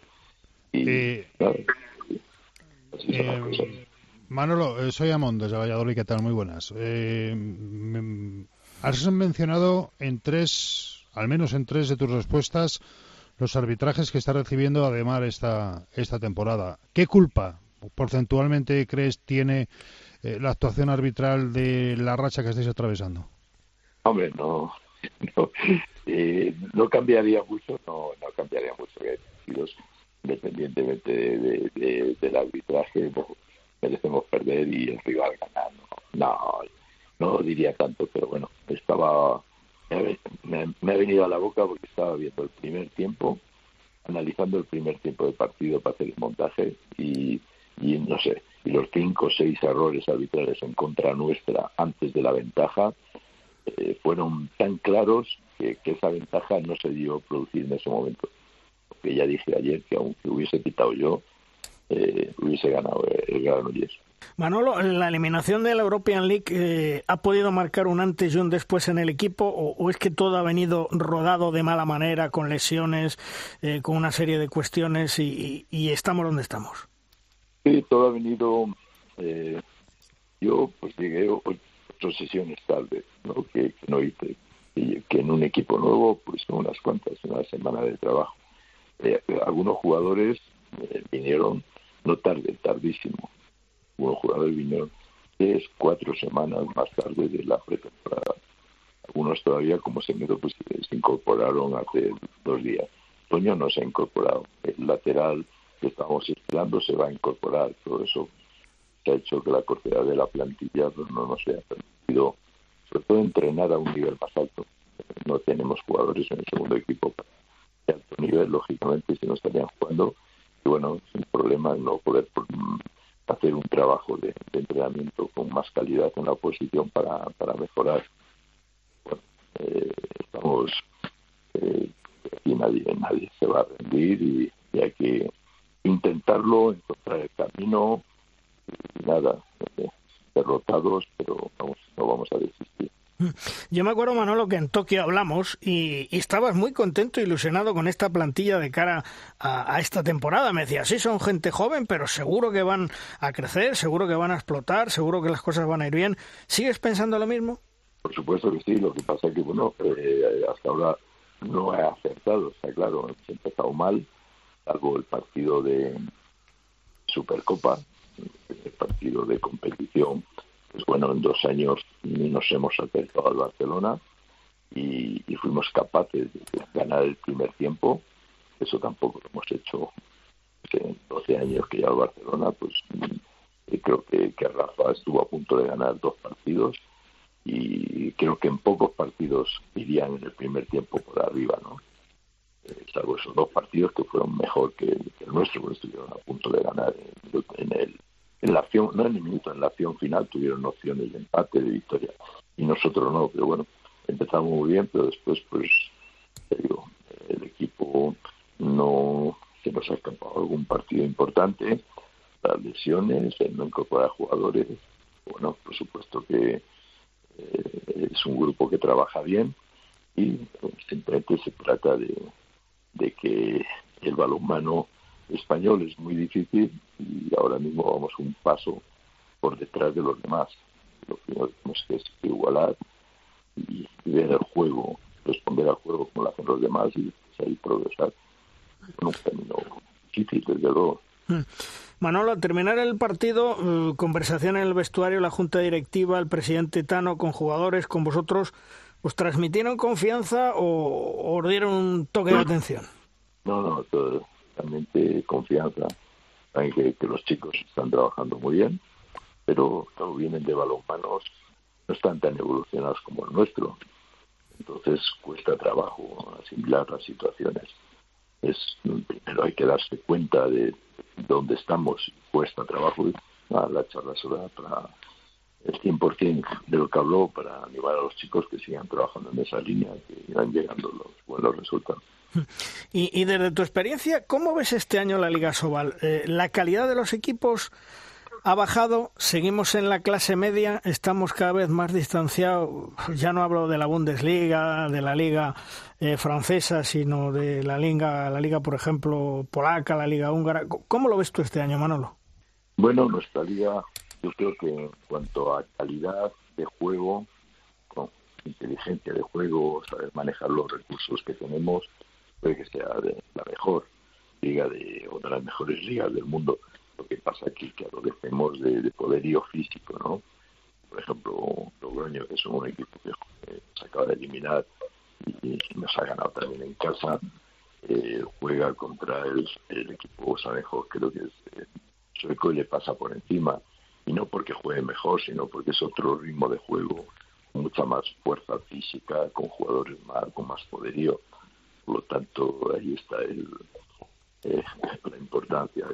Y, claro, así son las cosas. Manolo, eh, soy Amón desde Valladolid, ¿qué tal? Muy buenas. Eh, has mencionado en tres, al menos en tres de tus respuestas, los arbitrajes que está recibiendo Ademar esta, esta temporada. ¿Qué culpa porcentualmente crees tiene eh, la actuación arbitral de la racha que estáis atravesando? Hombre, no, no, eh, no cambiaría mucho, no, no cambiaría mucho, independientemente de, de, de, del arbitraje merecemos perder y el rival ganar. No, no, diría tanto, pero bueno, estaba me, me, ha venido a la boca porque estaba viendo el primer tiempo, analizando el primer tiempo del partido para hacer el montaje y, no sé, y los cinco o seis errores arbitrales en contra nuestra antes de la ventaja eh, fueron tan claros que, esa ventaja no se dio producir en ese momento. Porque ya dije ayer que aunque hubiese quitado yo, eh, hubiese ganado el Granollers. Manolo, ¿la eliminación de la European League eh, ha podido marcar un antes y un después en el equipo o, o, es que todo ha venido rodado de mala manera, con lesiones, eh, con una serie de cuestiones y, y, y, estamos donde estamos? Sí, todo ha venido... Eh, yo pues llegué ocho sesiones tarde, ¿no? que, que no hice, y que en un equipo nuevo pues unas cuantas, una semana de trabajo. Eh, algunos jugadores eh, vinieron no tarde, tardísimo. Unos jugadores vinieron tres, cuatro semanas más tarde de la pretemporada. Algunos todavía, como se me pues, se incorporaron hace dos días. Toño no se ha incorporado. El lateral que estábamos esperando se va a incorporar. Todo eso se ha hecho que la cortedad de la plantilla pues, no nos haya permitido, sobre todo, entrenar a un nivel más alto. No tenemos jugadores en el segundo equipo de alto nivel, lógicamente, si no estarían jugando y bueno, sin problema no poder hacer un trabajo de, entrenamiento con más calidad en la oposición para, para mejorar. Bueno, eh, estamos eh, aquí nadie, nadie se va a rendir y, y, hay que intentarlo, encontrar el camino y nada, eh, derrotados, pero vamos, no vamos a desistir. Yo me acuerdo, Manolo, que en Tokio hablamos y, estabas muy contento e ilusionado con esta plantilla de cara a, esta temporada. Me decías, sí, son gente joven, pero seguro que van a crecer, seguro que van a explotar, seguro que las cosas van a ir bien. ¿Sigues pensando lo mismo? Por supuesto que sí, lo que pasa es que, bueno, eh, hasta ahora no he acertado, está claro, he empezado mal, salvo el partido de Supercopa, el partido de competición pues bueno, en dos años nos hemos acercado al Barcelona y, fuimos capaces de ganar el primer tiempo. Eso tampoco lo hemos hecho en 12 años que lleva el Barcelona, pues creo que, que Rafa estuvo a punto de ganar dos partidos y creo que en pocos partidos irían en el primer tiempo por arriba, ¿no? Eh, salvo esos dos partidos que fueron mejor que, que el nuestro, porque estuvieron a punto de ganar en, en el en la acción, no en el minuto, en la acción final tuvieron opciones de empate, de victoria, y nosotros no, pero bueno, empezamos muy bien, pero después, pues, te digo, el equipo no se nos ha escapado algún partido importante, las lesiones, el no incorporar jugadores, bueno, por supuesto que eh, es un grupo que trabaja bien y simplemente se trata de, de que el balonmano español es muy difícil y ahora mismo vamos un paso por detrás de los demás. Lo primero que tenemos que es igualar y ver el juego, responder al juego como lo hacen los demás y ahí progresar en un camino difícil, desde luego. Hmm. Manolo, al terminar el partido, eh, conversación en el vestuario, la junta directiva, el presidente Tano con jugadores, con vosotros, ¿os transmitieron confianza o os dieron un toque de atención? No, no, totalmente confianza. Saben que, los chicos están trabajando muy bien, pero claro, vienen de balonmanos, no están tan evolucionados como el nuestro. Entonces cuesta trabajo asimilar las situaciones. Es primero hay que darse cuenta de dónde estamos, cuesta trabajo. Y, la charla será para el 100% de lo que habló para animar a los chicos que sigan trabajando en esa línea, que irán llegando los buenos resultados. Y, desde tu experiencia, ¿cómo ves este año la Liga Sobal? Eh, ¿La calidad de los equipos ha bajado? ¿Seguimos en la clase media? ¿Estamos cada vez más distanciados? Ya no hablo de la Bundesliga, de la Liga eh, francesa, sino de la Liga, la Liga, por ejemplo, polaca, la Liga húngara. ¿Cómo lo ves tú este año, Manolo? Bueno, nuestra liga, yo creo que en cuanto a calidad de juego, inteligencia de juego, saber manejar los recursos que tenemos, puede que sea la mejor liga de, o de las mejores ligas del mundo. Lo que pasa aquí que adolecemos de, de poderío físico, ¿no? Por ejemplo, Logroño, que es un equipo que se acaba de eliminar y, nos ha ganado también en casa, eh, juega contra el, el equipo Sanejo, creo que es eh, sueco, y le pasa por encima. Y no porque juegue mejor, sino porque es otro ritmo de juego, mucha más fuerza física, con jugadores más, con más poderío por lo tanto, ahí está el, eh, la importancia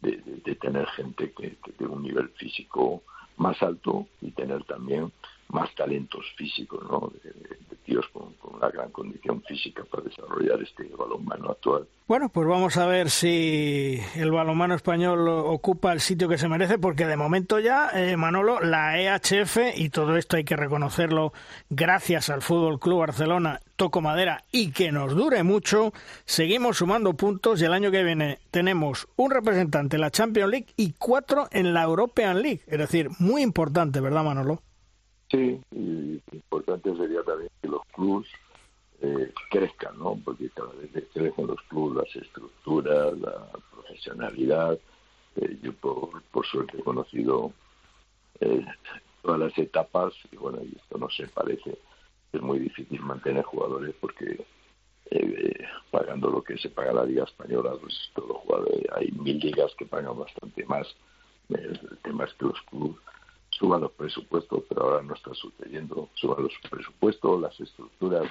de, de, tener gente que, tenga un nivel físico más alto y tener también más talentos físicos, ¿no? De, tíos con, una gran condición física para desarrollar este balonmano actual. Bueno, pues vamos a ver si el balonmano español ocupa el sitio que se merece, porque de momento ya, eh, Manolo, la EHF, y todo esto hay que reconocerlo gracias al Fútbol Club Barcelona, toco madera, y que nos dure mucho, seguimos sumando puntos y el año que viene tenemos un representante en la Champions League y cuatro en la European League. Es decir, muy importante, ¿verdad, Manolo? Sí, y importante sería también que los clubes eh, crezcan, ¿no? Porque cada vez crecen los clubes, las estructuras, la profesionalidad. Eh, yo por, por, suerte he conocido eh, todas las etapas y bueno, y esto no se parece. Es muy difícil mantener jugadores porque eh, pagando lo que se paga la liga española, pues todos los jugadores, hay mil ligas que pagan bastante más. El tema es que los clubes suban los presupuestos, pero ahora no está sucediendo. Suban los presupuestos, las estructuras,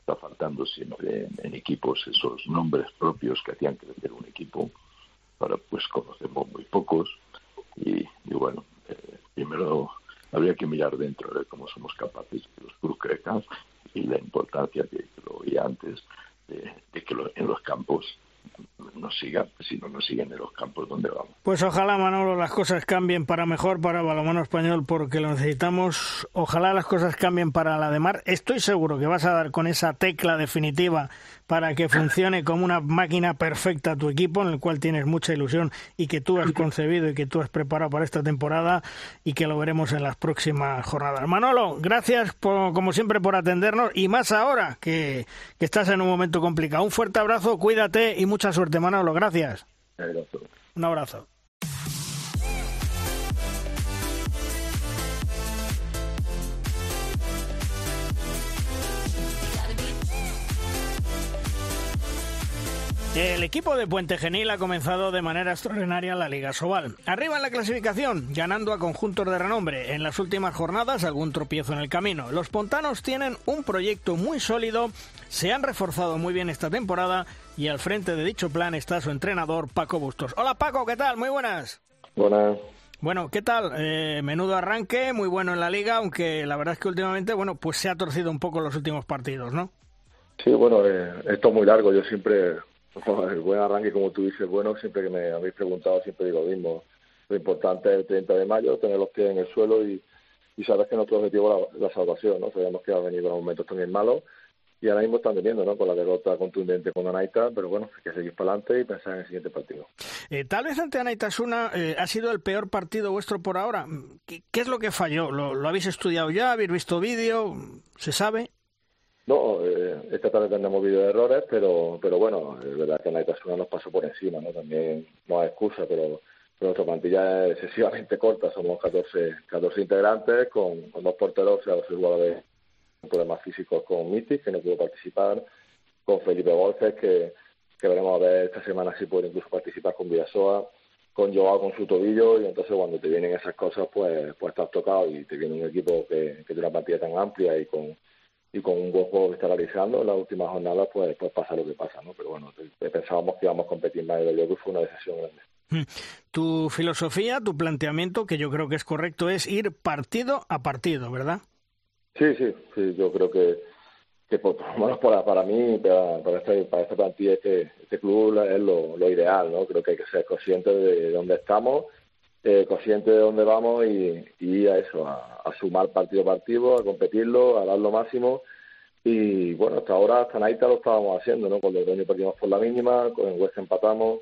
está faltando siempre en, equipos esos nombres propios que hacían crecer un equipo. Ahora pues conocemos muy pocos y, bueno, eh, primero habría que mirar dentro de cómo somos capaces de los clubes crezcan y la importancia que, lo oía antes de, que en los campos nos sigan, si no nos siguen en los campos donde vamos. Pues ojalá, Manolo, las cosas cambien para mejor para balonmano español, porque lo necesitamos. Ojalá las cosas cambien para la de mar. Estoy seguro que vas a dar con esa tecla definitiva para que funcione como una máquina perfecta tu equipo, en el cual tienes mucha ilusión y que tú has concebido y que tú has preparado para esta temporada y que lo veremos en las próximas jornadas. Manolo, gracias como siempre por atendernos y más ahora que, que estás en un momento complicado. Un fuerte abrazo, cuídate y mucha suerte, Manolo. Gracias. Un abrazo. El equipo de Puente Genil ha comenzado de manera extraordinaria la Liga Sobal. Arriba en la clasificación, ganando a conjuntos de renombre. En las últimas jornadas, algún tropiezo en el camino. Los pontanos tienen un proyecto muy sólido, se han reforzado muy bien esta temporada y al frente de dicho plan está su entrenador Paco Bustos. Hola Paco, ¿qué tal? Muy buenas. Buenas. Bueno, ¿qué tal? Eh, menudo arranque, muy bueno en la liga, aunque la verdad es que últimamente, bueno, pues se ha torcido un poco los últimos partidos, ¿no? Sí, bueno, eh, esto es muy largo. Yo siempre el buen arranque, como tú dices, bueno, siempre que me habéis preguntado, siempre digo lo mismo. Lo importante es el 30 de mayo, tener los pies en el suelo y, y sabes que nuestro objetivo es la, salvación, ¿no? Sabemos que ha venido momentos también malos y ahora mismo están teniendo, ¿no? Con la derrota contundente con Anaita, pero bueno, hay que seguir para adelante y pensar en el siguiente partido. Eh, tal vez ante Anaitasuna eh, ha sido el peor partido vuestro por ahora. ¿Qué, es lo que falló? ¿Lo, ¿Lo, habéis estudiado ya? ¿Habéis visto vídeo? ¿Se sabe? No, eh, esta tarde tendremos vídeo de errores, pero pero bueno, es verdad que Anaitasuna nos pasó por encima, ¿no? También no hay excusa, pero nuestra plantilla es excesivamente corta, somos 14, 14 integrantes con, dos porteros, o sea, dos jugadores problemas físicos con Mitis, que no pudo participar, con Felipe Borges, que, que veremos a ver esta semana si puede incluso participar con Villasoa, con Joao con su tobillo, y entonces cuando te vienen esas cosas, pues, pues estás tocado y te viene un equipo que, que tiene una plantilla tan amplia y con y con un buen juego que está realizando en las últimas jornadas, pues, pues pasa lo que pasa, ¿no? Pero bueno, pensábamos que íbamos a competir más y yo que fue una decisión grande. Mm. Tu filosofía, tu planteamiento, que yo creo que es correcto, es ir partido a partido, ¿verdad? Sí, sí, sí yo creo que, que por, lo menos para, para mí, para, para, este, para esta plantilla, este, este club es lo, lo ideal, ¿no? Creo que hay que ser consciente de dónde estamos, eh, consciente de dónde vamos y, y a eso, a, sumar partido a partido, a competirlo, a dar lo máximo. Y bueno, hasta ahora, hasta Naita lo estábamos haciendo, ¿no? Con Logroño perdimos por la mínima, con el West empatamos,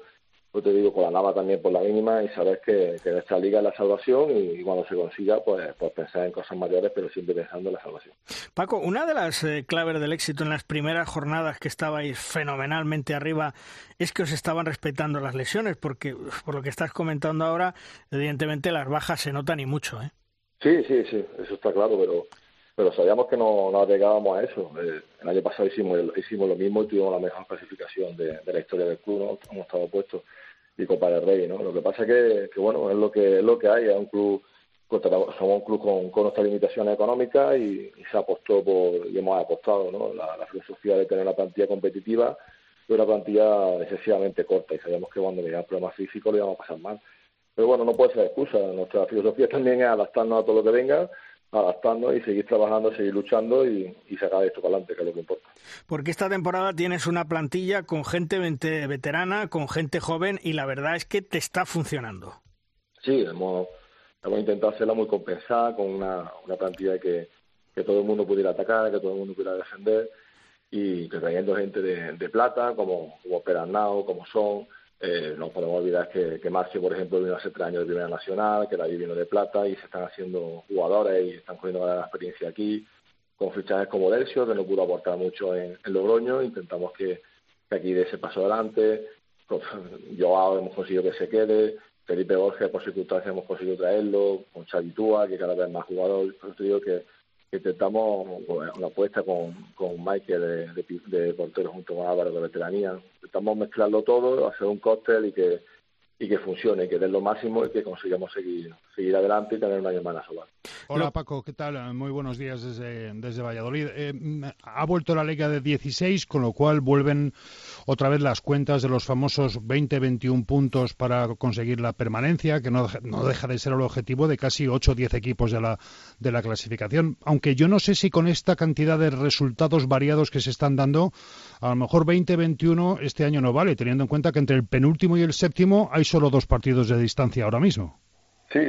pues te digo, con la Nava también por la mínima y sabes que, que esta liga es la salvación y, cuando se consiga, pues, pues pensar en cosas mayores, pero siempre pensando en la salvación. Paco, una de las eh, claves del éxito en las primeras jornadas que estabais fenomenalmente arriba es que os estaban respetando las lesiones, porque por lo que estás comentando ahora, evidentemente las bajas se notan y mucho, ¿eh? Sí, sí, sí, eso está claro, pero pero sabíamos que no, no llegábamos a eso. Eh, el año pasado hicimos, hicimos lo mismo y tuvimos la mejor clasificación de, de la historia del club, ¿no? Hemos estado puestos y Copa del Rey, ¿no? Lo que pasa que, que bueno, es lo que es lo que hay, es un club somos un club con, con nuestras limitaciones económicas y, se apostó por, y hemos apostado, ¿no? La, filosofía de tener una plantilla competitiva y una plantilla excesivamente corta y sabíamos que cuando llegan problemas físicos lo íbamos a pasar mal. Pero bueno, no puede ser excusa. Nuestra filosofía también es adaptarnos a todo lo que venga adaptando y seguir trabajando, seguir luchando y, y sacar esto para adelante, que es lo que importa. Porque esta temporada tienes una plantilla con gente veterana, con gente joven y la verdad es que te está funcionando. Sí, hemos, hemos intentado hacerla muy compensada con una, una plantilla que, que todo el mundo pudiera atacar, que todo el mundo pudiera defender y que trayendo gente de, de plata como, como como Son, eh, no podemos olvidar que, que Marcio, por ejemplo, vino hace tres años de Primera Nacional, que David vino de plata y se están haciendo jugadores y están cogiendo la experiencia aquí, con fichajes como Delcio, que no pudo aportar mucho en, en Logroño. Intentamos que, que aquí dé ese paso adelante. Con Joao hemos conseguido que se quede. Felipe Borges, por circunstancias, hemos conseguido traerlo. Con Chavitúa, que cada vez más jugador. Eso digo que intentamos una apuesta con, con Michael de, de, de, portero junto con Álvaro de veteranía. Intentamos mezclarlo todo, hacer un cóctel y que y que funcione, que dé lo máximo y que consigamos seguir, seguir adelante y tener una llamada solar. Hola Paco, ¿qué tal? Muy buenos días desde, desde Valladolid. Eh, ha vuelto la Liga de 16, con lo cual vuelven otra vez las cuentas de los famosos 20-21 puntos para conseguir la permanencia, que no, no, deja de ser el objetivo de casi 8 o 10 equipos de la, de la clasificación. Aunque yo no sé si con esta cantidad de resultados variados que se están dando, a lo mejor 20-21 este año no vale, teniendo en cuenta que entre el penúltimo y el séptimo hay solo dos partidos de distancia ahora mismo. Sí,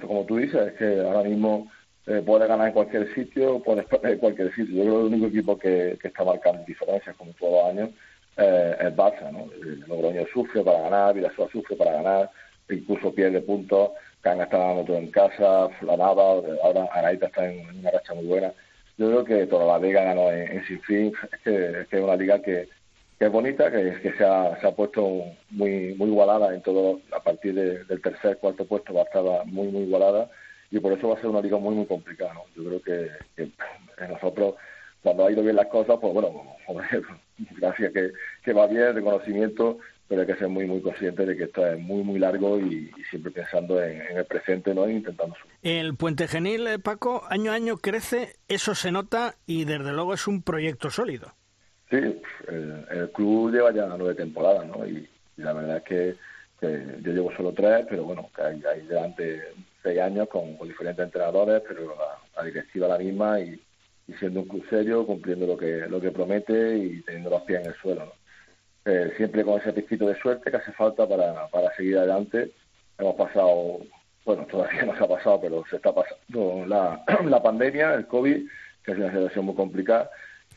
como tú dices, es que ahora mismo eh, puede ganar en cualquier sitio, puede perder en cualquier sitio. Yo creo que el único equipo que, que está marcando diferencias, como todos los años, eh, es Barça. ¿no? El Logroño sufre para ganar, Villasoa sufre para ganar, incluso pierde puntos. Canga está ganando todo en casa, Flanava, ahora Anaita está en, una racha muy buena. Yo creo que toda la liga ganó en, en sin fin. Es que, es que es una liga que, que es bonita, que, que se, ha, se ha puesto muy muy igualada en todo, a partir de, del tercer, cuarto puesto va a estar muy, muy igualada y por eso va a ser una liga muy, muy complicada. ¿no? Yo creo que, que, nosotros, cuando ha ido bien las cosas, pues bueno, gracias que, que va bien, reconocimiento, pero hay que ser muy, muy consciente de que esto es muy, muy largo y, y siempre pensando en, en, el presente ¿no? e intentando subir. El Puente Genil, eh, Paco, año a año crece, eso se nota y desde luego es un proyecto sólido. Sí, el, club lleva ya nueve temporadas, ¿no? Y, y la verdad es que, yo llevo solo tres, pero bueno, que hay, hay delante seis años con, diferentes entrenadores, pero la, la directiva la misma y, siendo un club serio, cumpliendo lo que lo que promete y teniendo los pies en el suelo, ¿no? eh, siempre con ese piquito de suerte que hace falta para, para seguir adelante. Hemos pasado bueno, todavía no se ha pasado, pero se está pasando la, la pandemia, el COVID, que es una situación muy complicada.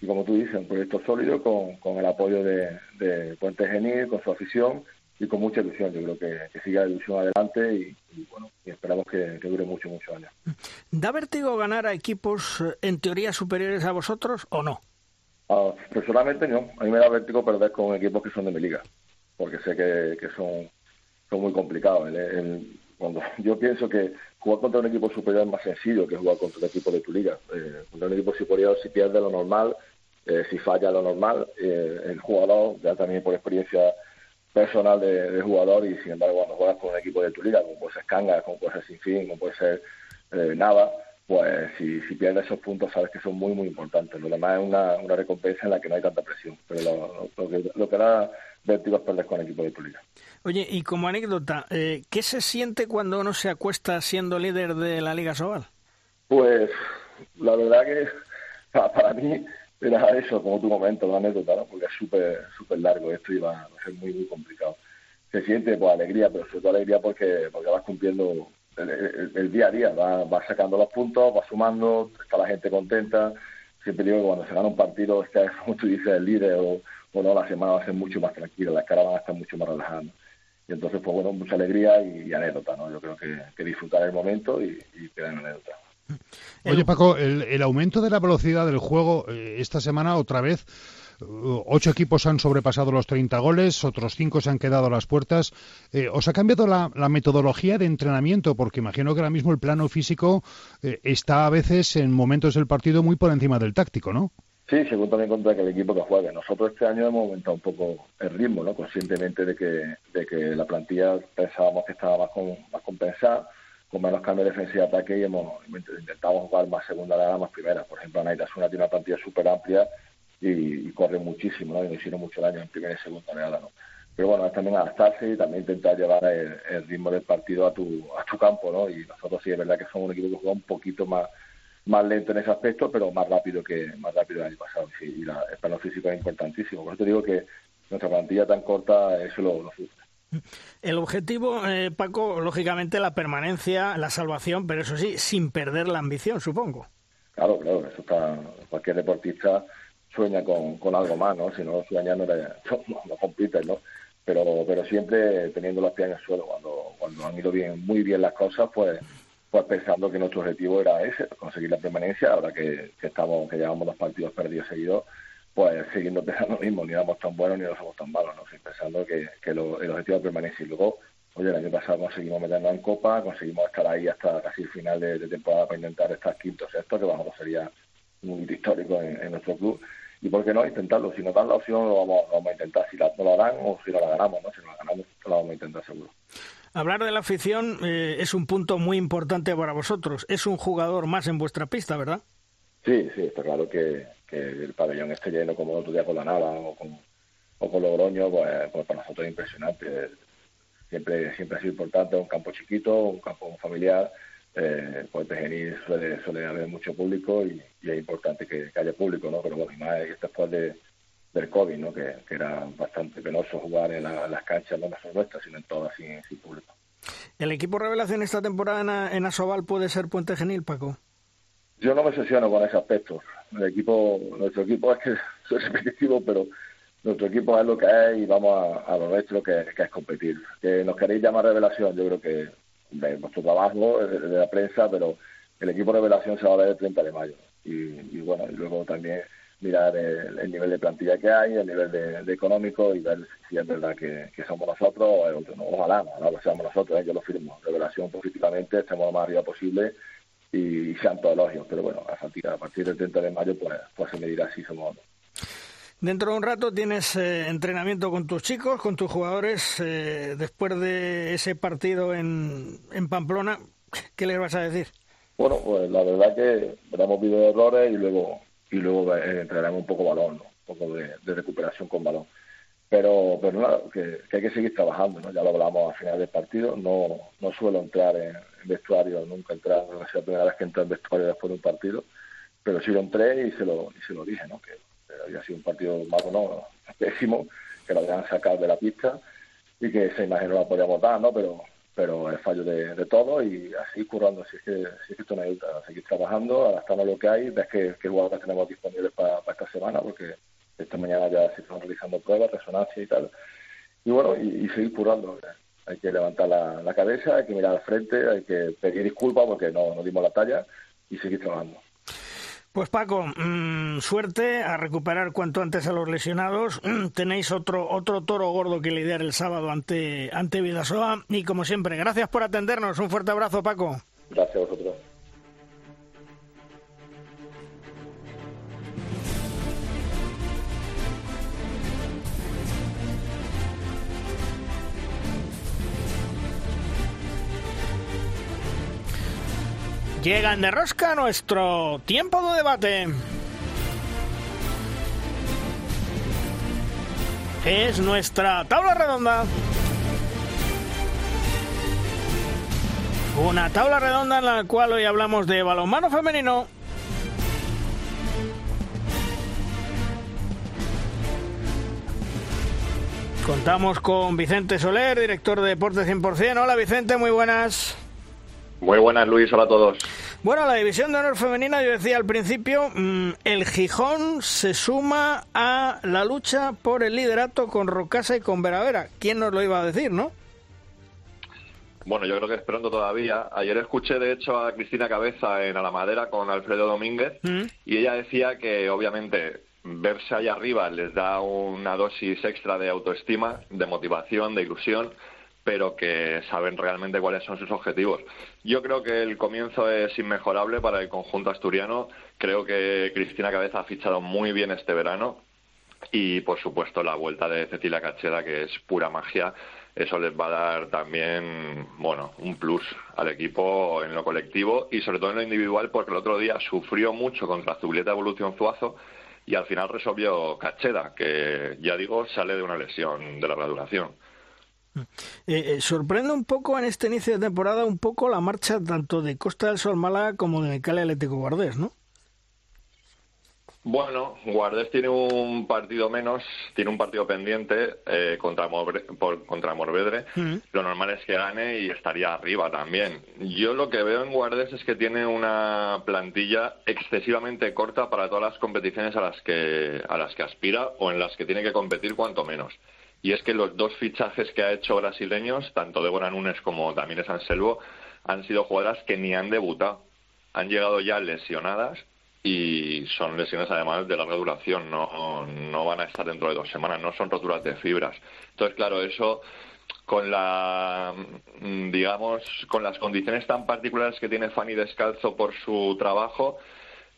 Y como tú dices, un proyecto sólido con, con el apoyo de, de Puente Genil, con su afición y con mucha ilusión. Yo creo que, que siga la ilusión adelante y, y bueno, y esperamos que, que dure mucho, muchos años. ¿Da vértigo ganar a equipos eh, en teoría superiores a vosotros o no? Ah, personalmente no. A mí me da vértigo perder con equipos que son de mi liga, porque sé que, que son, son muy complicados. El- el- cuando yo pienso que jugar contra un equipo superior es más sencillo que jugar contra un equipo de tu liga. Eh, contra un equipo superior, si pierde lo normal, eh, si falla lo normal, eh, el jugador, ya también por experiencia personal de, de jugador, y sin embargo, cuando juegas con un equipo de tu liga, como puede ser Cangas, como puede ser Sinfín, como puede ser eh, Nava, pues si, si pierdes esos puntos sabes que son muy, muy importantes. Lo demás es una, una recompensa en la que no hay tanta presión. Pero lo, lo que, lo que da vértigo es perder con el equipo de tu liga. Oye, y como anécdota, eh, ¿qué se siente cuando uno se acuesta siendo líder de la Liga Sobal? Pues la verdad que para, para mí era eso, como tu momento, la anécdota, ¿no? porque es súper súper largo esto y va a ser muy, muy complicado. Se siente pues alegría, pero sobre todo alegría porque, porque vas cumpliendo el, el- el día a día, vas, vas sacando los puntos, vas sumando, está la gente contenta. Siempre digo que cuando se gana un partido, es que, como tú dices, el líder o, o no, la semana va a ser mucho más tranquila, las caras van a estar mucho más relajadas. Y entonces, pues bueno, mucha alegría y, y anécdota, ¿no? Yo creo que, que disfrutar el momento y, y quedar en anécdota. Oye, Paco, el, el aumento de la velocidad del juego eh, esta semana otra vez. eh, Ocho equipos han sobrepasado los 30 goles, otros cinco se han quedado a las puertas. Eh, ¿Os ha cambiado la, la metodología de entrenamiento? Porque imagino que ahora mismo el plano físico eh, está a veces en momentos del partido muy por encima del táctico, ¿no? Sí, según también contra el equipo que juegue. Nosotros este año hemos aumentado un poco el ritmo, ¿no? Conscientemente de que, de que la plantilla pensábamos que estaba más, con, más compensada, con menos cambio de defensa y ataque y hemos intentado jugar más segunda edad, más primera. Por ejemplo, Anaitasuna tiene una plantilla súper amplia y, y corre muchísimo, ¿no? Y nos hicieron mucho daño en primera y segunda oleada, ¿no? Pero bueno, es también adaptarse y también intentar llevar el, ritmo del partido a tu, a tu campo, ¿no? Y nosotros sí es verdad que somos un equipo que juega un poquito más más lento en ese aspecto, pero más rápido que más rápido el año pasado. Sí, y la, el plano físico es importantísimo. Por eso te digo que nuestra plantilla tan corta, eso lo, lo. El objetivo, eh, Paco, lógicamente la permanencia, la salvación, pero eso sí, sin perder la ambición, supongo. Claro, claro, eso está, cualquier deportista sueña con, con algo más, ¿no? Si no sueña no, no, no compites, ¿no? Pero, pero siempre teniendo los pies en el suelo, cuando, cuando han ido bien, muy bien las cosas, pues pues pensando que nuestro objetivo era ese, conseguir la permanencia, ahora que, que estamos, que llevamos dos partidos perdidos seguidos, pues siguiendo pensando lo mismo, ni éramos tan buenos ni no somos tan malos, ¿no? Pensando que, que lo- el objetivo es permanencia. Y luego, oye, el año pasado conseguimos meternos en Copa, conseguimos estar ahí hasta casi el final de, de temporada para intentar estar quinto o sexto, que vamos, sería un hito histórico en, en nuestro club. Y por qué no intentarlo, si nos dan la opción lo vamos, lo vamos a intentar, si la, no la dan o si no la ganamos, ¿no? Si no la ganamos, lo vamos a intentar seguro. Hablar de la afición eh, es un punto muy importante para vosotros. Es un jugador más en vuestra pista, ¿verdad? Sí, sí, está claro que, que el pabellón esté lleno como el otro día con la Nava o con, o con Logroño, pues, pues para nosotros es impresionante. Siempre, siempre ha sido importante, un campo chiquito, un campo familiar, eh, pues de Genil suele, suele haber mucho público y, es importante que, que haya público, ¿no? Pero bueno, y más después de, del COVID, ¿no? Que, que era bastante penoso jugar en, la- en las canchas, no solo nuestras, sino en todas sin, público. ¿El equipo revelación esta temporada en, en Asobal puede ser Puente Genil, Paco? Yo no me obsesiono con ese aspecto. El equipo, nuestro equipo es que soy repetitivo, pero nuestro equipo es lo que es y vamos a, a lo nuestro que, es competir. Que nos queréis llamar revelación, yo creo que de vuestro trabajo, de, de la prensa, pero el equipo revelación se va a ver el 30 de mayo. Y, y bueno, luego también mirar el, el nivel de plantilla que hay, el nivel de, económico y ver si es verdad que, somos nosotros o es otro. No, ojalá, ojalá que seamos nosotros, ¿eh? yo lo firmo. Revelación positivamente, estemos lo más arriba posible y, sean todos elogios. Pero bueno, a partir, del 30 de mayo pues, pues se medirá si somos o no. Dentro de un rato tienes eh, entrenamiento con tus chicos, con tus jugadores. eh, después de ese partido en, en Pamplona, ¿qué les vas a decir? Bueno, pues la verdad que vídeos de errores y luego y luego eh, entrenaremos un poco balón, ¿no? un poco de, de recuperación con balón. Pero pero nada, que, hay que seguir trabajando, ¿no? Ya lo hablamos al final del partido. No no suelo entrar en, vestuario, nunca entrar, no es la primera vez que entro en vestuario después de un partido, pero sí lo entré y se lo, y se lo dije, ¿no? Que, había sido un partido malo, no, pésimo, que lo habían sacado de la pista y que esa imagen no la podíamos dar, ¿no? Pero pero es fallo de, todos y así currando, si es que, si es que esto no ayuda, seguir trabajando, adaptando lo que hay, ves que, que jugadores tenemos disponibles para esta semana, porque esta mañana ya se están realizando pruebas, resonancia y tal, y bueno, y, seguir currando. Hay que levantar la, cabeza, hay que mirar al frente, hay que pedir disculpas porque no, no dimos la talla y seguir trabajando. Pues Paco, mm, suerte a recuperar cuanto antes a los lesionados. Mm, tenéis otro otro toro gordo que lidiar el sábado ante ante Vidasoa y como siempre, gracias por atendernos. Un fuerte abrazo, Paco. Gracias a vosotros. Llegan de rosca nuestro tiempo de debate. Es nuestra tabla redonda. Una tabla redonda en la cual hoy hablamos de balonmano femenino. Contamos con Vicente Soler, director de Deporte 100%. Hola Vicente, muy buenas. Muy buenas, Luis. Hola a todos. Bueno, la división de honor femenina, yo decía al principio, mm, el Gijón se suma a la lucha por el liderato con Rocasa y con Veravera. ¿Quién nos lo iba a decir, no? Bueno, yo creo que es pronto todavía. Ayer escuché, de hecho, a Cristina Cabeza en Alamadera con Alfredo Domínguez mm. y ella decía que, obviamente, verse ahí arriba les da una dosis extra de autoestima, de motivación, de ilusión pero que saben realmente cuáles son sus objetivos. Yo creo que el comienzo es inmejorable para el conjunto asturiano. Creo que Cristina Cabeza ha fichado muy bien este verano y, por supuesto, la vuelta de Cecilia Cacheda, que es pura magia. Eso les va a dar también, bueno, un plus al equipo en lo colectivo y sobre todo en lo individual, porque el otro día sufrió mucho contra Zubieta Evolución Zuazo y al final resolvió Cacheda, que ya digo, sale de una lesión de larga duración. Eh, eh, sorprende un poco en este inicio de temporada un poco la marcha tanto de Costa del Sol Málaga como de Cali Atlético Guardés, ¿no? Bueno, Guardés tiene un partido menos, tiene un partido pendiente eh, contra, contra Morvedre. Mm. Lo normal es que gane y estaría arriba también. Yo lo que veo en Guardés es que tiene una plantilla excesivamente corta para todas las competiciones a las que, a las que aspira o en las que tiene que competir cuanto menos y es que los dos fichajes que ha hecho brasileños, tanto Débora Nunes como también es Anselmo, han sido jugadoras que ni han debutado. Han llegado ya lesionadas y son lesiones además de larga duración, no, no van a estar dentro de dos semanas, no son roturas de fibras. Entonces, claro, eso con la digamos con las condiciones tan particulares que tiene Fanny Descalzo por su trabajo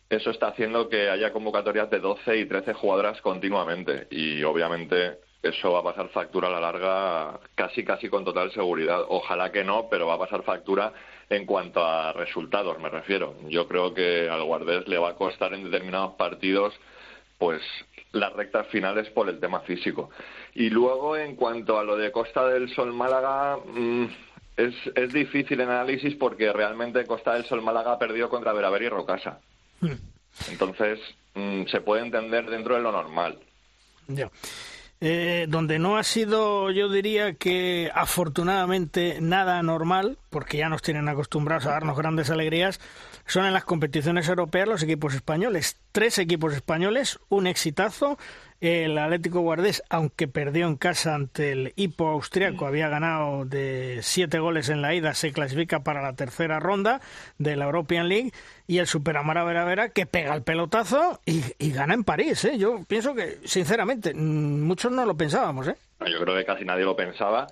eso está haciendo que haya convocatorias de 12 y 13 jugadoras continuamente y obviamente eso va a pasar factura a la larga casi casi con total seguridad. Ojalá que no, pero va a pasar factura en cuanto a resultados, me refiero. Yo creo que al Guardés le va a costar en determinados partidos pues las rectas finales por el tema físico. Y luego en cuanto a lo de Costa del Sol Málaga mm, es, es difícil el análisis porque realmente Costa del Sol Málaga ha perdido contra Veraver y Rocasa. Hmm. Entonces mm, se puede entender dentro de lo normal. Ya. Eh, donde no ha sido, yo diría que afortunadamente nada normal, porque ya nos tienen acostumbrados a darnos grandes alegrías, son en las competiciones europeas los equipos españoles. Tres equipos españoles, un exitazo. El Atlético Guardés, aunque perdió en casa ante el Hipo austriaco, había ganado de siete goles en la ida, se clasifica para la tercera ronda de la European League. Y el Superamara Vera Vera, que pega el pelotazo y, gana en París. ¿eh? Yo pienso que, sinceramente, muchos no lo pensábamos. ¿eh? Yo creo que casi nadie lo pensaba.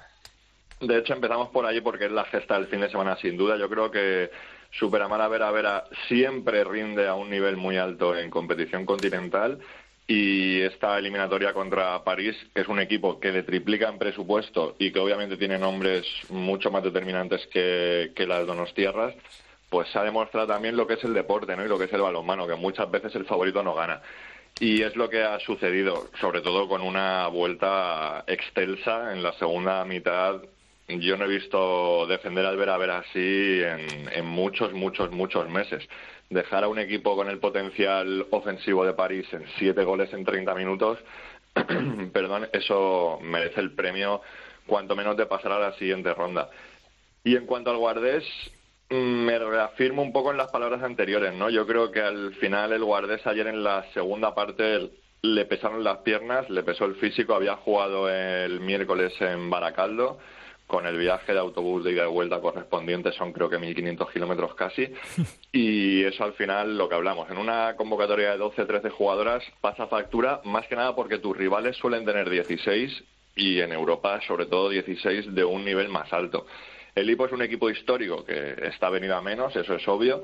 De hecho, empezamos por ahí porque es la gesta del fin de semana, sin duda. Yo creo que Superamara Vera Vera siempre rinde a un nivel muy alto en competición continental y esta eliminatoria contra París, que es un equipo que le triplica en presupuesto y que obviamente tiene nombres mucho más determinantes que, que las Donostierras, pues se ha demostrado también lo que es el deporte ¿no? y lo que es el balonmano, que muchas veces el favorito no gana. Y es lo que ha sucedido, sobre todo con una vuelta excelsa en la segunda mitad yo no he visto defender al Vera así en, muchos, muchos, muchos meses. Dejar a un equipo con el potencial ofensivo de París en siete goles en 30 minutos, perdón, eso merece el premio cuanto menos de pasar a la siguiente ronda. Y en cuanto al Guardés, mm, me reafirmo un poco en las palabras anteriores, ¿no? Yo creo que al final el Guardés ayer en la segunda parte le pesaron las piernas, le pesó el físico, había jugado el miércoles en Baracaldo con el viaje de autobús de ida y vuelta correspondiente son creo que 1.500 kilómetros casi. Y eso al final lo que hablamos. En una convocatoria de 12 13 jugadoras pasa factura más que nada porque tus rivales suelen tener 16 y en Europa sobre todo 16 de un nivel más alto. El Ipo es un equipo histórico que está venido a menos eso es obvio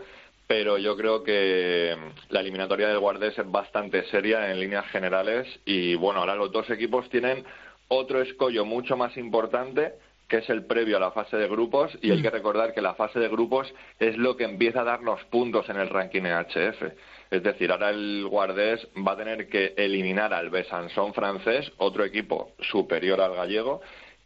pero yo creo que la eliminatoria del Guardés es bastante seria en líneas generales y bueno ahora los dos equipos tienen otro escollo mucho más importante que es el previo a la fase de grupos, y hay que recordar que la fase de grupos es lo que empieza a darnos puntos en el ranking EHF. Es decir, ahora el Guardés va a tener que eliminar al Besançon francés, otro equipo superior al gallego,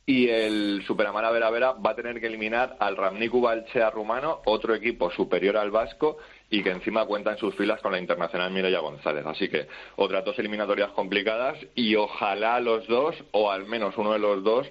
y el Superamara Vera Vera va a tener que eliminar al Ramnicu Balchea rumano, otro equipo superior al vasco y que encima cuenta en sus filas con la internacional Mireia González. Así que otras dos eliminatorias complicadas y ojalá los dos, o al menos uno de los dos,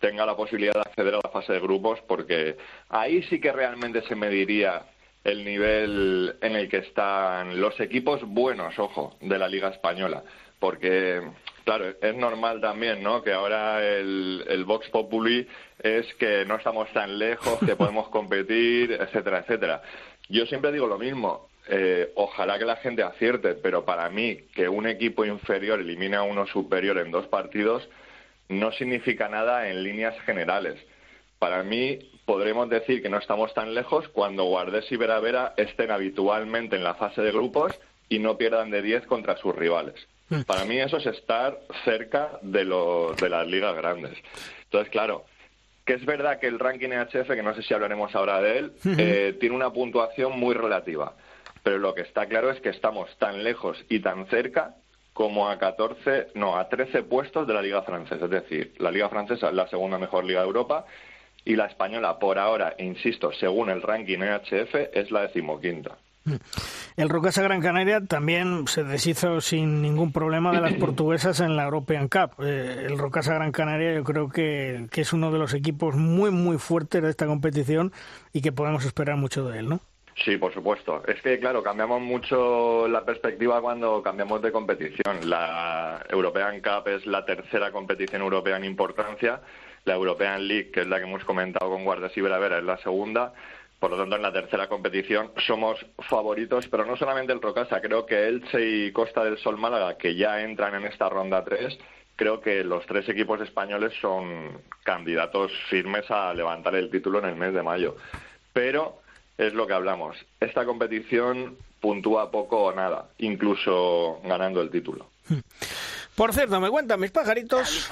tenga la posibilidad de acceder a la fase de grupos, porque ahí sí que realmente se mediría el nivel en el que están los equipos buenos, ojo, de la Liga Española. Porque, claro, es normal también, ¿no? Que ahora el, el Vox Populi es que no estamos tan lejos, que podemos competir, etcétera, etcétera. Yo siempre digo lo mismo. Eh, ojalá que la gente acierte, pero para mí que un equipo inferior elimine a uno superior en dos partidos, no significa nada en líneas generales. Para mí, podremos decir que no estamos tan lejos cuando Guardés y Veravera estén habitualmente en la fase de grupos y no pierdan de 10 contra sus rivales. Hmm. Para mí eso es estar cerca de, de las ligas grandes. Entonces, claro, que es verdad que el ranking EHF, que no sé si hablaremos ahora de él, hmm. eh, tiene una puntuación muy relativa. Pero lo que está claro es que estamos tan lejos y tan cerca como a 14, no, a 13 puestos de la Liga Francesa. Es decir, la Liga Francesa es la segunda mejor liga de Europa y la española, por ahora, insisto, según el ranking EHF, es la decimoquinta. Mm. El Rocasa Gran Canaria también se deshizo sin ningún problema de las portuguesas en la European Cup. Eh, el Rocasa Gran Canaria yo creo que, que es uno de los equipos muy, muy fuertes de esta competición y que podemos esperar mucho de él, ¿no? Sí, por supuesto. Es que, claro, cambiamos mucho la perspectiva cuando cambiamos de competición. La European Cup es la tercera competición europea en importancia. La European League, que es la que hemos comentado con Guardas y Veravera, es la segunda. Por lo tanto, en la tercera competición somos favoritos, pero no solamente el Rocasa. Creo que Elche y Costa del Sol Málaga, que ya entran en esta ronda 3, creo que los tres equipos españoles son candidatos firmes a levantar el título en el mes de mayo. Pero es lo que hablamos. Esta competición puntúa poco o nada, incluso ganando el título. Por cierto, me cuentan mis pajaritos.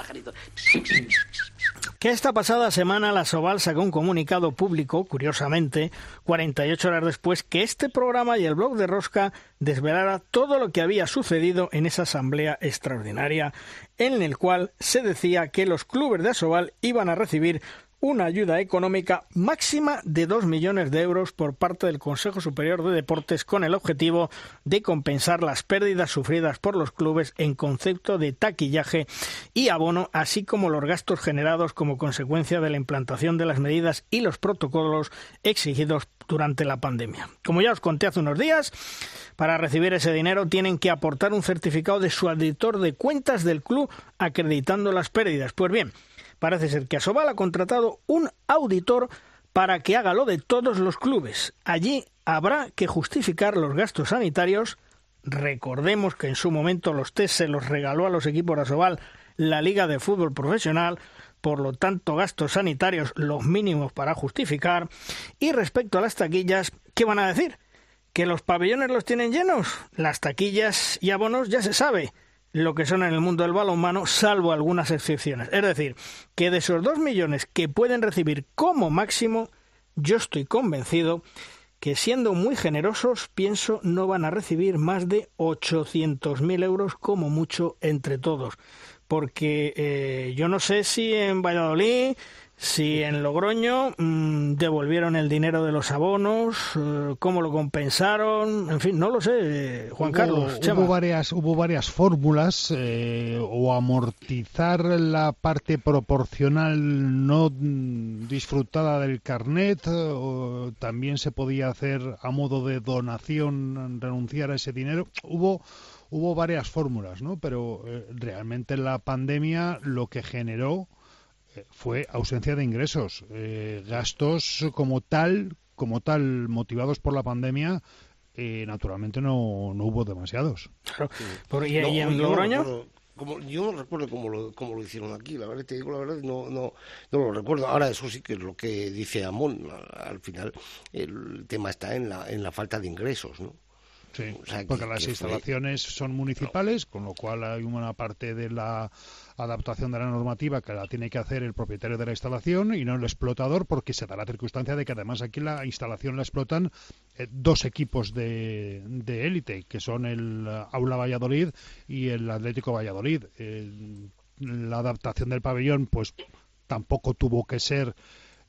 Que esta pasada semana la Soval sacó un comunicado público, curiosamente, 48 horas después, que este programa y el blog de Rosca desvelara todo lo que había sucedido en esa asamblea extraordinaria, en el cual se decía que los clubes de Asobal iban a recibir una ayuda económica máxima de 2 millones de euros por parte del Consejo Superior de Deportes con el objetivo de compensar las pérdidas sufridas por los clubes en concepto de taquillaje y abono, así como los gastos generados como consecuencia de la implantación de las medidas y los protocolos exigidos durante la pandemia. Como ya os conté hace unos días, para recibir ese dinero tienen que aportar un certificado de su auditor de cuentas del club acreditando las pérdidas. Pues bien, Parece ser que Asobal ha contratado un auditor para que haga lo de todos los clubes. Allí habrá que justificar los gastos sanitarios. Recordemos que en su momento los test se los regaló a los equipos de Asobal la Liga de Fútbol Profesional, por lo tanto gastos sanitarios los mínimos para justificar. Y respecto a las taquillas, ¿qué van a decir? ¿Que los pabellones los tienen llenos? Las taquillas y abonos ya se sabe lo que son en el mundo del balonmano, salvo algunas excepciones. Es decir, que de esos dos millones que pueden recibir como máximo, yo estoy convencido que siendo muy generosos, pienso, no van a recibir más de 800.000 euros como mucho entre todos. Porque eh, yo no sé si en Valladolid si en Logroño mm, devolvieron el dinero de los abonos, eh, cómo lo compensaron, en fin, no lo sé, Juan Carlos. Hubo varias, hubo varias fórmulas, eh, o amortizar la parte proporcional no disfrutada del carnet, o también se podía hacer a modo de donación, renunciar a ese dinero. Hubo hubo varias fórmulas, ¿no? Pero eh, realmente la pandemia lo que generó fue ausencia de ingresos. Eh, gastos como tal, como tal, motivados por la pandemia, eh, naturalmente no, no hubo demasiados. ¿Y, en Logroño? como, yo no recuerdo cómo lo, cómo lo hicieron aquí, la verdad, te digo la verdad, no, no, no lo recuerdo. Ahora, eso sí que es lo que dice Amón, al final el tema está en la, en la falta de ingresos, ¿no? Sí, porque las instalaciones son municipales, con lo cual hay una parte de la adaptación de la normativa que la tiene que hacer el propietario de la instalación y no el explotador, porque se da la circunstancia de que además aquí la instalación la explotan eh, dos equipos de, élite, que son el Aula Valladolid y el Atlético Valladolid. la adaptación del pabellón, pues tampoco tuvo que ser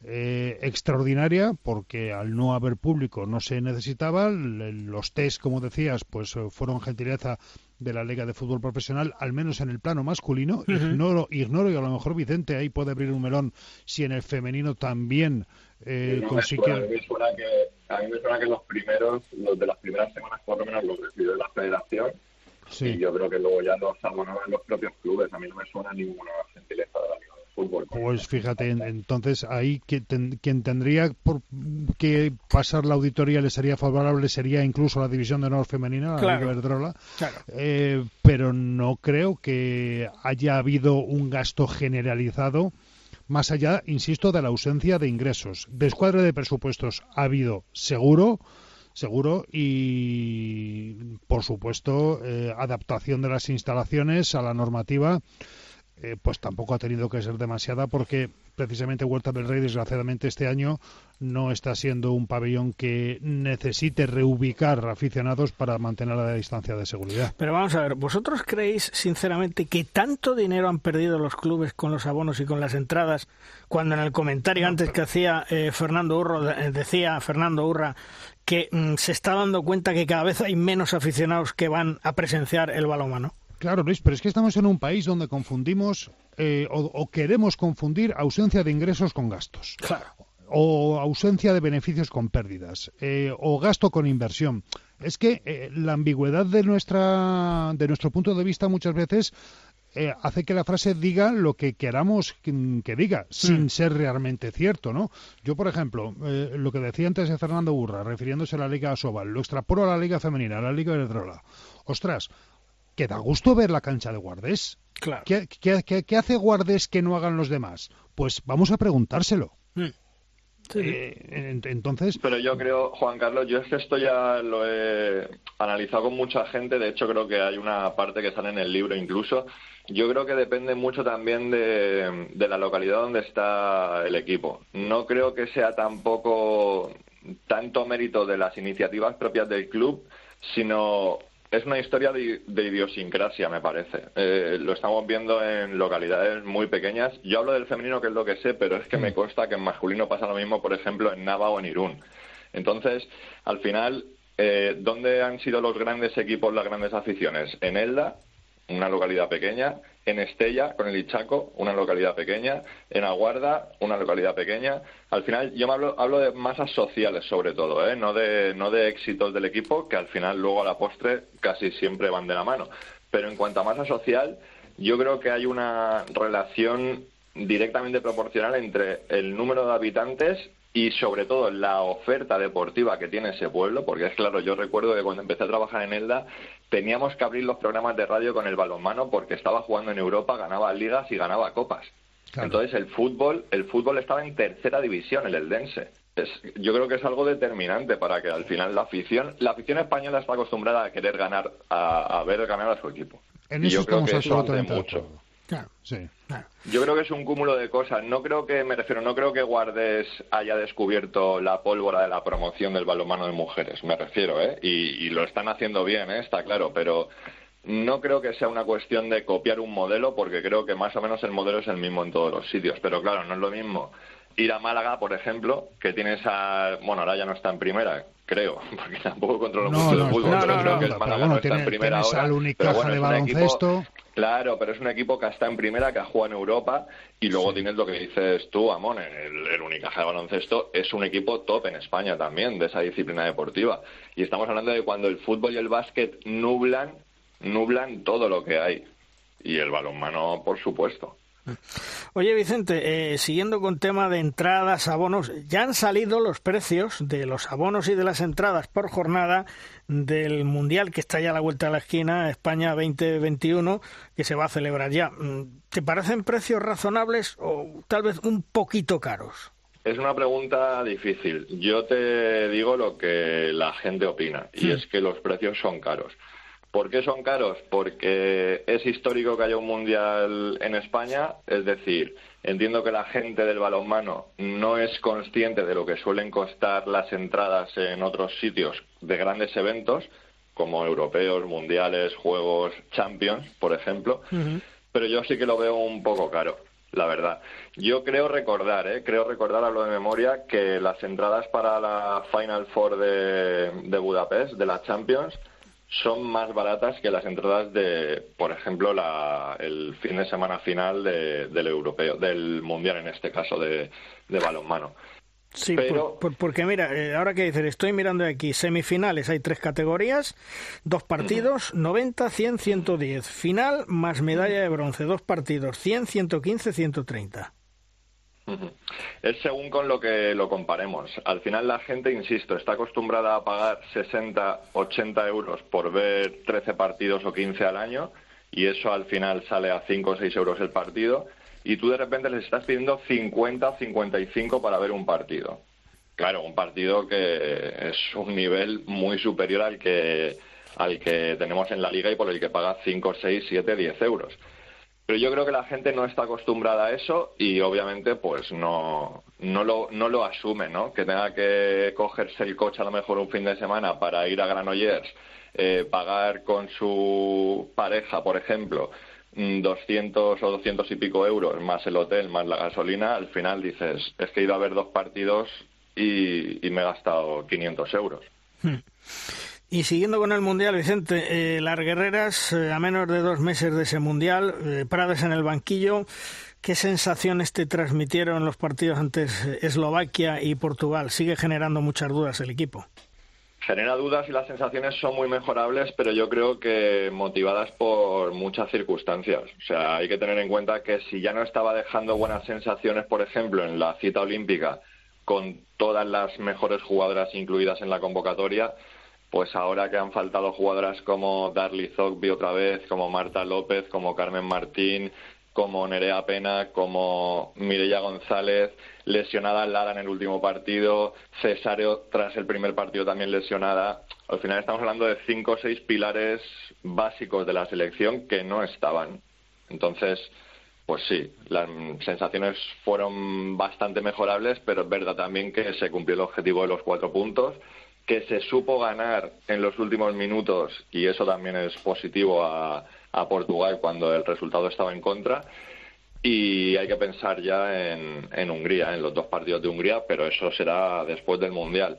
eh, extraordinaria porque al no haber público no se necesitaba. Los test, como decías, pues eh, fueron gentileza de la Liga de Fútbol Profesional, al menos en el plano masculino. ignoro, ignoro, y a lo mejor Vicente ahí puede abrir un melón si en el femenino también eh, consigue. A mí, me suena que, a mí me suena que los primeros, los de las primeras semanas por lo menos los recibió la federación. Y yo creo que luego ya los abonaban los propios clubes. A mí no me suena ninguna gentileza de la Liga. Pues fíjate, entonces ahí quien tendría por, que pasar la auditoría le sería favorable sería incluso la división de honor femenina, la Liga eh, pero no creo que haya habido un gasto generalizado más allá, insisto, de la ausencia de ingresos. Descuadre de presupuestos ha habido seguro, seguro, y por supuesto, eh, adaptación de las instalaciones a la normativa eh, pues tampoco ha tenido que ser demasiada porque precisamente Huerta del Rey desgraciadamente este año no está siendo un pabellón que necesite reubicar aficionados para mantener la distancia de seguridad. Pero vamos a ver, ¿vosotros creéis sinceramente que tanto dinero han perdido los clubes con los abonos y con las entradas cuando en el comentario antes que hacía eh, Fernando Urro eh, decía Fernando Urra que mm, se está dando cuenta que cada vez hay menos aficionados que van a presenciar el balonmano? Claro, Luis, pero es que estamos en un país donde confundimos eh, o, queremos confundir ausencia de ingresos con gastos. Claro. O ausencia de beneficios con pérdidas. Eh, o gasto con inversión. Es que eh, la ambigüedad de, nuestra, de nuestro punto de vista muchas veces hace que la frase diga lo que queramos que, diga, sin ser realmente cierto, ¿no? Yo, por ejemplo, lo que decía antes de Fernando Burra, refiriéndose a la Liga Asobal, lo extrapolo a la Liga Femenina, a la Liga Drola. Ostras, que da gusto ver la cancha de Guardés. Claro. ¿Qué, hace Guardés que no hagan los demás? Pues vamos a preguntárselo. Hmm. Eh, entonces. Pero yo creo, Juan Carlos, yo es que esto ya lo he analizado con mucha gente. De hecho, creo que hay una parte que sale en el libro incluso. Yo creo que depende mucho también de, de la localidad donde está el equipo. No creo que sea tampoco tanto mérito de las iniciativas propias del club, sino es una historia de, idiosincrasia, me parece. Eh, lo estamos viendo en localidades muy pequeñas. Yo hablo del femenino, que es lo que sé, pero es que me mm. consta que en masculino pasa lo mismo, por ejemplo, en Nava o en Irún. Entonces, al final, eh, ¿dónde han sido los grandes equipos, las grandes aficiones? En Elda, una localidad pequeña, en Estella, con el Ichaco, una localidad pequeña, en Aguarda, una localidad pequeña. Al final, yo me hablo, hablo de masas sociales sobre todo, ¿eh? no, de, no de éxitos del equipo, que al final luego a la postre casi siempre van de la mano. Pero en cuanto a masa social, yo creo que hay una relación directamente proporcional entre el número de habitantes y sobre todo la oferta deportiva que tiene ese pueblo, porque es claro, yo recuerdo que cuando empecé a trabajar en Elda teníamos que abrir los programas de radio con el balonmano porque estaba jugando en Europa, ganaba ligas y ganaba copas. Entonces el fútbol, el fútbol estaba en tercera división, el Eldense. yo creo que es algo determinante para que al final la afición, la afición española está acostumbrada a querer ganar, a, ver ganar a su equipo. En eso y yo creo que eso hace mucho. Yo creo que es un cúmulo de cosas. No creo que, me refiero, no creo que Guardes haya descubierto la pólvora de la promoción del balonmano de mujeres, me refiero, ¿eh? Y, lo están haciendo bien, ¿eh? Está claro, pero no creo que sea una cuestión de copiar un modelo, porque creo que más o menos el modelo es el mismo en todos los sitios. Pero claro, no es lo mismo ir a Málaga, por ejemplo, que tienes a... Bueno, ahora ya no está en primera, creo, porque tampoco controlo mucho el fútbol, no, pero creo que el Málaga no está en primera ahora. Pero bueno, de es baloncesto. Equipo, claro, pero es un equipo que está en primera, que ha jugado en Europa, y luego tienes lo que dices tú, Amón, el, el Unicaja de baloncesto es un equipo top en España también, de esa disciplina deportiva. Y estamos hablando de cuando el fútbol y el básquet nublan, nublan todo lo que hay. Y el balonmano, por supuesto. Oye, Vicente, eh, siguiendo con tema de entradas, abonos, ya han salido los precios de los abonos y de las entradas por jornada del Mundial que está ya a la vuelta de la esquina, España 2021, que se va a celebrar ya. Mm, ¿Te parecen precios razonables o tal vez un poquito caros? Es una pregunta difícil. Yo te digo lo que la gente opina, y es que los precios son caros. ¿Por qué son caros? Porque es histórico que haya un mundial en España, es decir, entiendo que la gente del balonmano no es consciente de lo que suelen costar las entradas en otros sitios de grandes eventos, como europeos, mundiales, juegos, champions, por ejemplo, pero yo sí que lo veo un poco caro, la verdad. Yo creo recordar, ¿eh? creo recordar, hablo de memoria, que las entradas para la Final Four de, de Budapest, de la Champions, son más baratas que las entradas de, por ejemplo, la, el fin de semana final de, del europeo, del mundial en este caso de, de balonmano. Sí, Pero- por- por- porque mira, eh, ahora que dices, estoy mirando aquí, semifinales, hay tres categorías, dos partidos, 90, 100, 110. Final más medalla de bronce, dos partidos, 100, 115, 130. Es según con lo que lo comparemos. Al final la gente, insisto, está acostumbrada a pagar 60, 80 euros por ver 13 partidos o 15 al año y eso al final sale a 5 o 6 euros el partido y tú de repente les estás pidiendo 50 o 55 para ver un partido. Claro, un partido que es un nivel muy superior al que, al que tenemos en la liga y por el que paga 5, 6, 7, 10 euros. Pero yo creo que la gente no está acostumbrada a eso y obviamente pues no, no, lo, no lo asume, ¿no? Que tenga que cogerse el coche a lo mejor un fin de semana para ir a Granollers, eh, pagar con su pareja, por ejemplo, mm, 200 o 200 y pico euros, más el hotel, más la gasolina, al final dices, es que he ido a ver dos partidos y, y me he gastado 500 euros. Y siguiendo con el Mundial, Vicente, eh, las guerreras, eh, a menos de dos meses de ese Mundial, eh, Prades en el banquillo, ¿qué sensaciones te transmitieron los partidos antes Eslovaquia y Portugal? Sigue generando muchas dudas el equipo. Genera dudas y las sensaciones son muy mejorables, pero yo creo que motivadas por muchas circunstancias. O sea, hay que tener en cuenta que si ya no estaba dejando buenas sensaciones, por ejemplo, en la cita olímpica, con todas las mejores jugadoras incluidas en la convocatoria, pues ahora que han faltado jugadoras como Darly Zogby otra vez, como Marta López, como Carmen Martín, como Nerea Pena, como Mireia González, lesionada Lara en el último partido, Cesario tras el primer partido también lesionada. Al final estamos hablando de cinco o seis pilares básicos de la selección que no estaban. Entonces, pues sí, las sensaciones fueron bastante mejorables, pero es verdad también que se cumplió el objetivo de los cuatro puntos, que se supo ganar en los últimos minutos y eso también es positivo a, Portugal cuando el resultado estaba en contra. Y hay que pensar ya en Hungría, en los dos partidos de Hungría, pero eso será después del Mundial.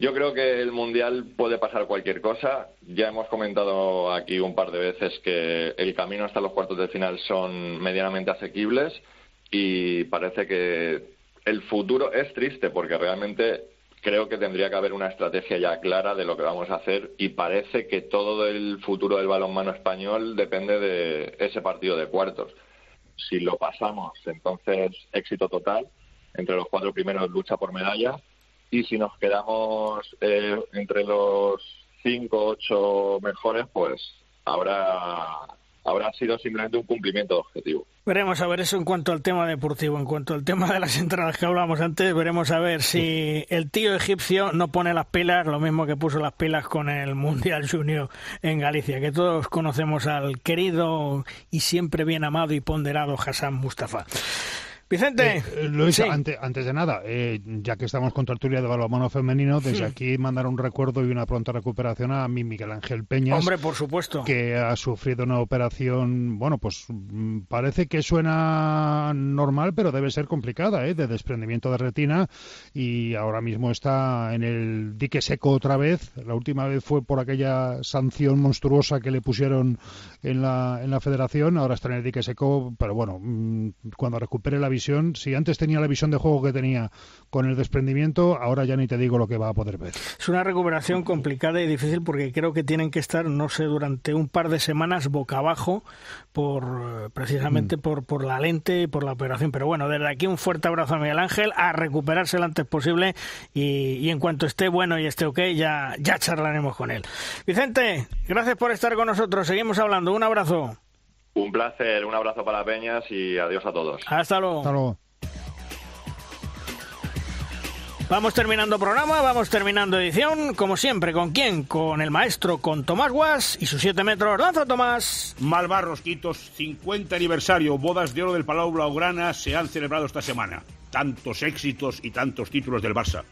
Yo creo que el Mundial puede pasar cualquier cosa. Ya hemos comentado aquí un par de veces que el camino hasta los cuartos de final son medianamente asequibles y parece que el futuro es triste porque realmente creo que tendría que haber una estrategia ya clara de lo que vamos a hacer y parece que todo el futuro del balonmano español depende de ese partido de cuartos. Si lo pasamos, entonces éxito total. Entre los cuatro primeros lucha por medalla y si nos quedamos eh, entre los cinco, ocho mejores, pues habrá habrá sido simplemente un cumplimiento de objetivo. Veremos a ver eso en cuanto al tema deportivo, en cuanto al tema de las entradas que hablábamos antes, veremos a ver si el tío egipcio no pone las pilas, lo mismo que puso las pilas con el Mundial Junior en Galicia, que todos conocemos al querido y siempre bien amado y ponderado Hassan Mustafa. Vicente. Eh, Luis, antes, de nada, eh, ya que estamos con tertulia de balonmano femenino, desde aquí mandar un recuerdo y una pronta recuperación a mi Miguel Ángel Peñas. Hombre, por supuesto. Que ha sufrido una operación, bueno, pues mm, parece que suena normal, pero debe ser complicada, ¿eh? de desprendimiento de retina y ahora mismo está en el dique seco otra vez. La última vez fue por aquella sanción monstruosa que le pusieron en la, en la federación, ahora está en el dique seco, pero bueno, mm, cuando recupere la visión, si antes tenía la visión de juego que tenía con el desprendimiento, ahora ya ni te digo lo que va a poder ver. Es una recuperación complicada y difícil porque creo que tienen que estar, no sé, durante un par de semanas boca abajo por precisamente mm. por, por la lente y por la operación. Pero bueno, desde aquí un fuerte abrazo a Miguel Ángel, a recuperarse lo antes posible y, en cuanto esté bueno y esté ok, ya, ya charlaremos con él. Vicente, gracias por estar con nosotros. Seguimos hablando. Un abrazo. Un placer, un abrazo para Peñas y adiós a todos. Hasta luego. Hasta luego. Vamos terminando programa, vamos terminando edición, como siempre, ¿con quién? Con el maestro, con Tomás Guas y sus 7 metros. ¡Lanza, Tomás! Malvarros, Quitos, 50 aniversario, bodas de oro del Palau Blaugrana se han celebrado esta semana. Tantos éxitos y tantos títulos del Barça.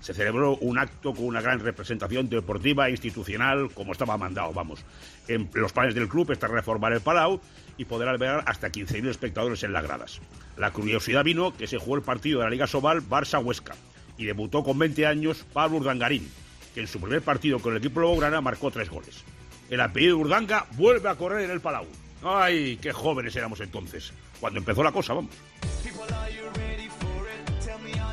Se celebró un acto con una gran representación deportiva e institucional, como estaba mandado, vamos. En los planes del club está reformar el Palau y poder albergar hasta 15.000 espectadores en las gradas. La curiosidad vino que se jugó el partido de la Liga Sobal Barça-Huesca y debutó con 20 años Pablo Urdangarín, que en su primer partido con el equipo Blaugrana marcó tres goles. El apellido de Urdanga vuelve a correr en el Palau. ¡Ay, qué jóvenes éramos entonces! Cuando empezó la cosa, vamos.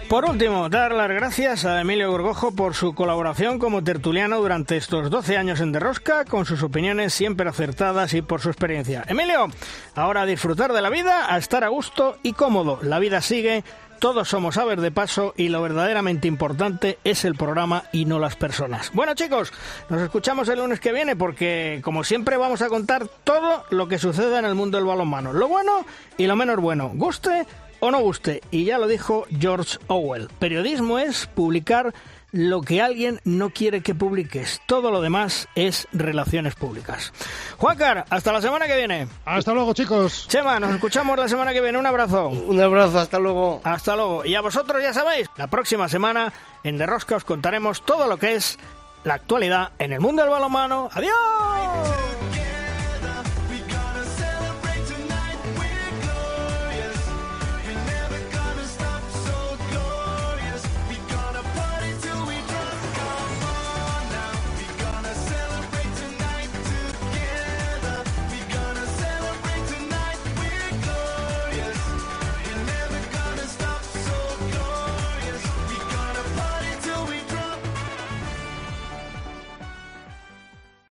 Por último, dar las gracias a Emilio Gorgojo por su colaboración como tertuliano durante estos 12 años en Derrosca, con sus opiniones siempre acertadas y por su experiencia. Emilio, ahora a disfrutar de la vida, a estar a gusto y cómodo. La vida sigue todos somos aves de paso y lo verdaderamente importante es el programa y no las personas. Bueno chicos, nos escuchamos el lunes que viene porque como siempre vamos a contar todo lo que sucede en el mundo del balonmano. Lo bueno y lo menos bueno. Guste o no guste. Y ya lo dijo George Orwell. Periodismo es publicar lo que alguien no quiere que publiques. Todo lo demás es relaciones públicas. Juancar, hasta la semana que viene. Hasta luego, chicos. Chema, nos escuchamos la semana que viene. Un abrazo. Un abrazo, hasta luego. Hasta luego. Y a vosotros ya sabéis, la próxima semana en De Rosca os contaremos todo lo que es la actualidad en el mundo del balonmano. ¡Adiós!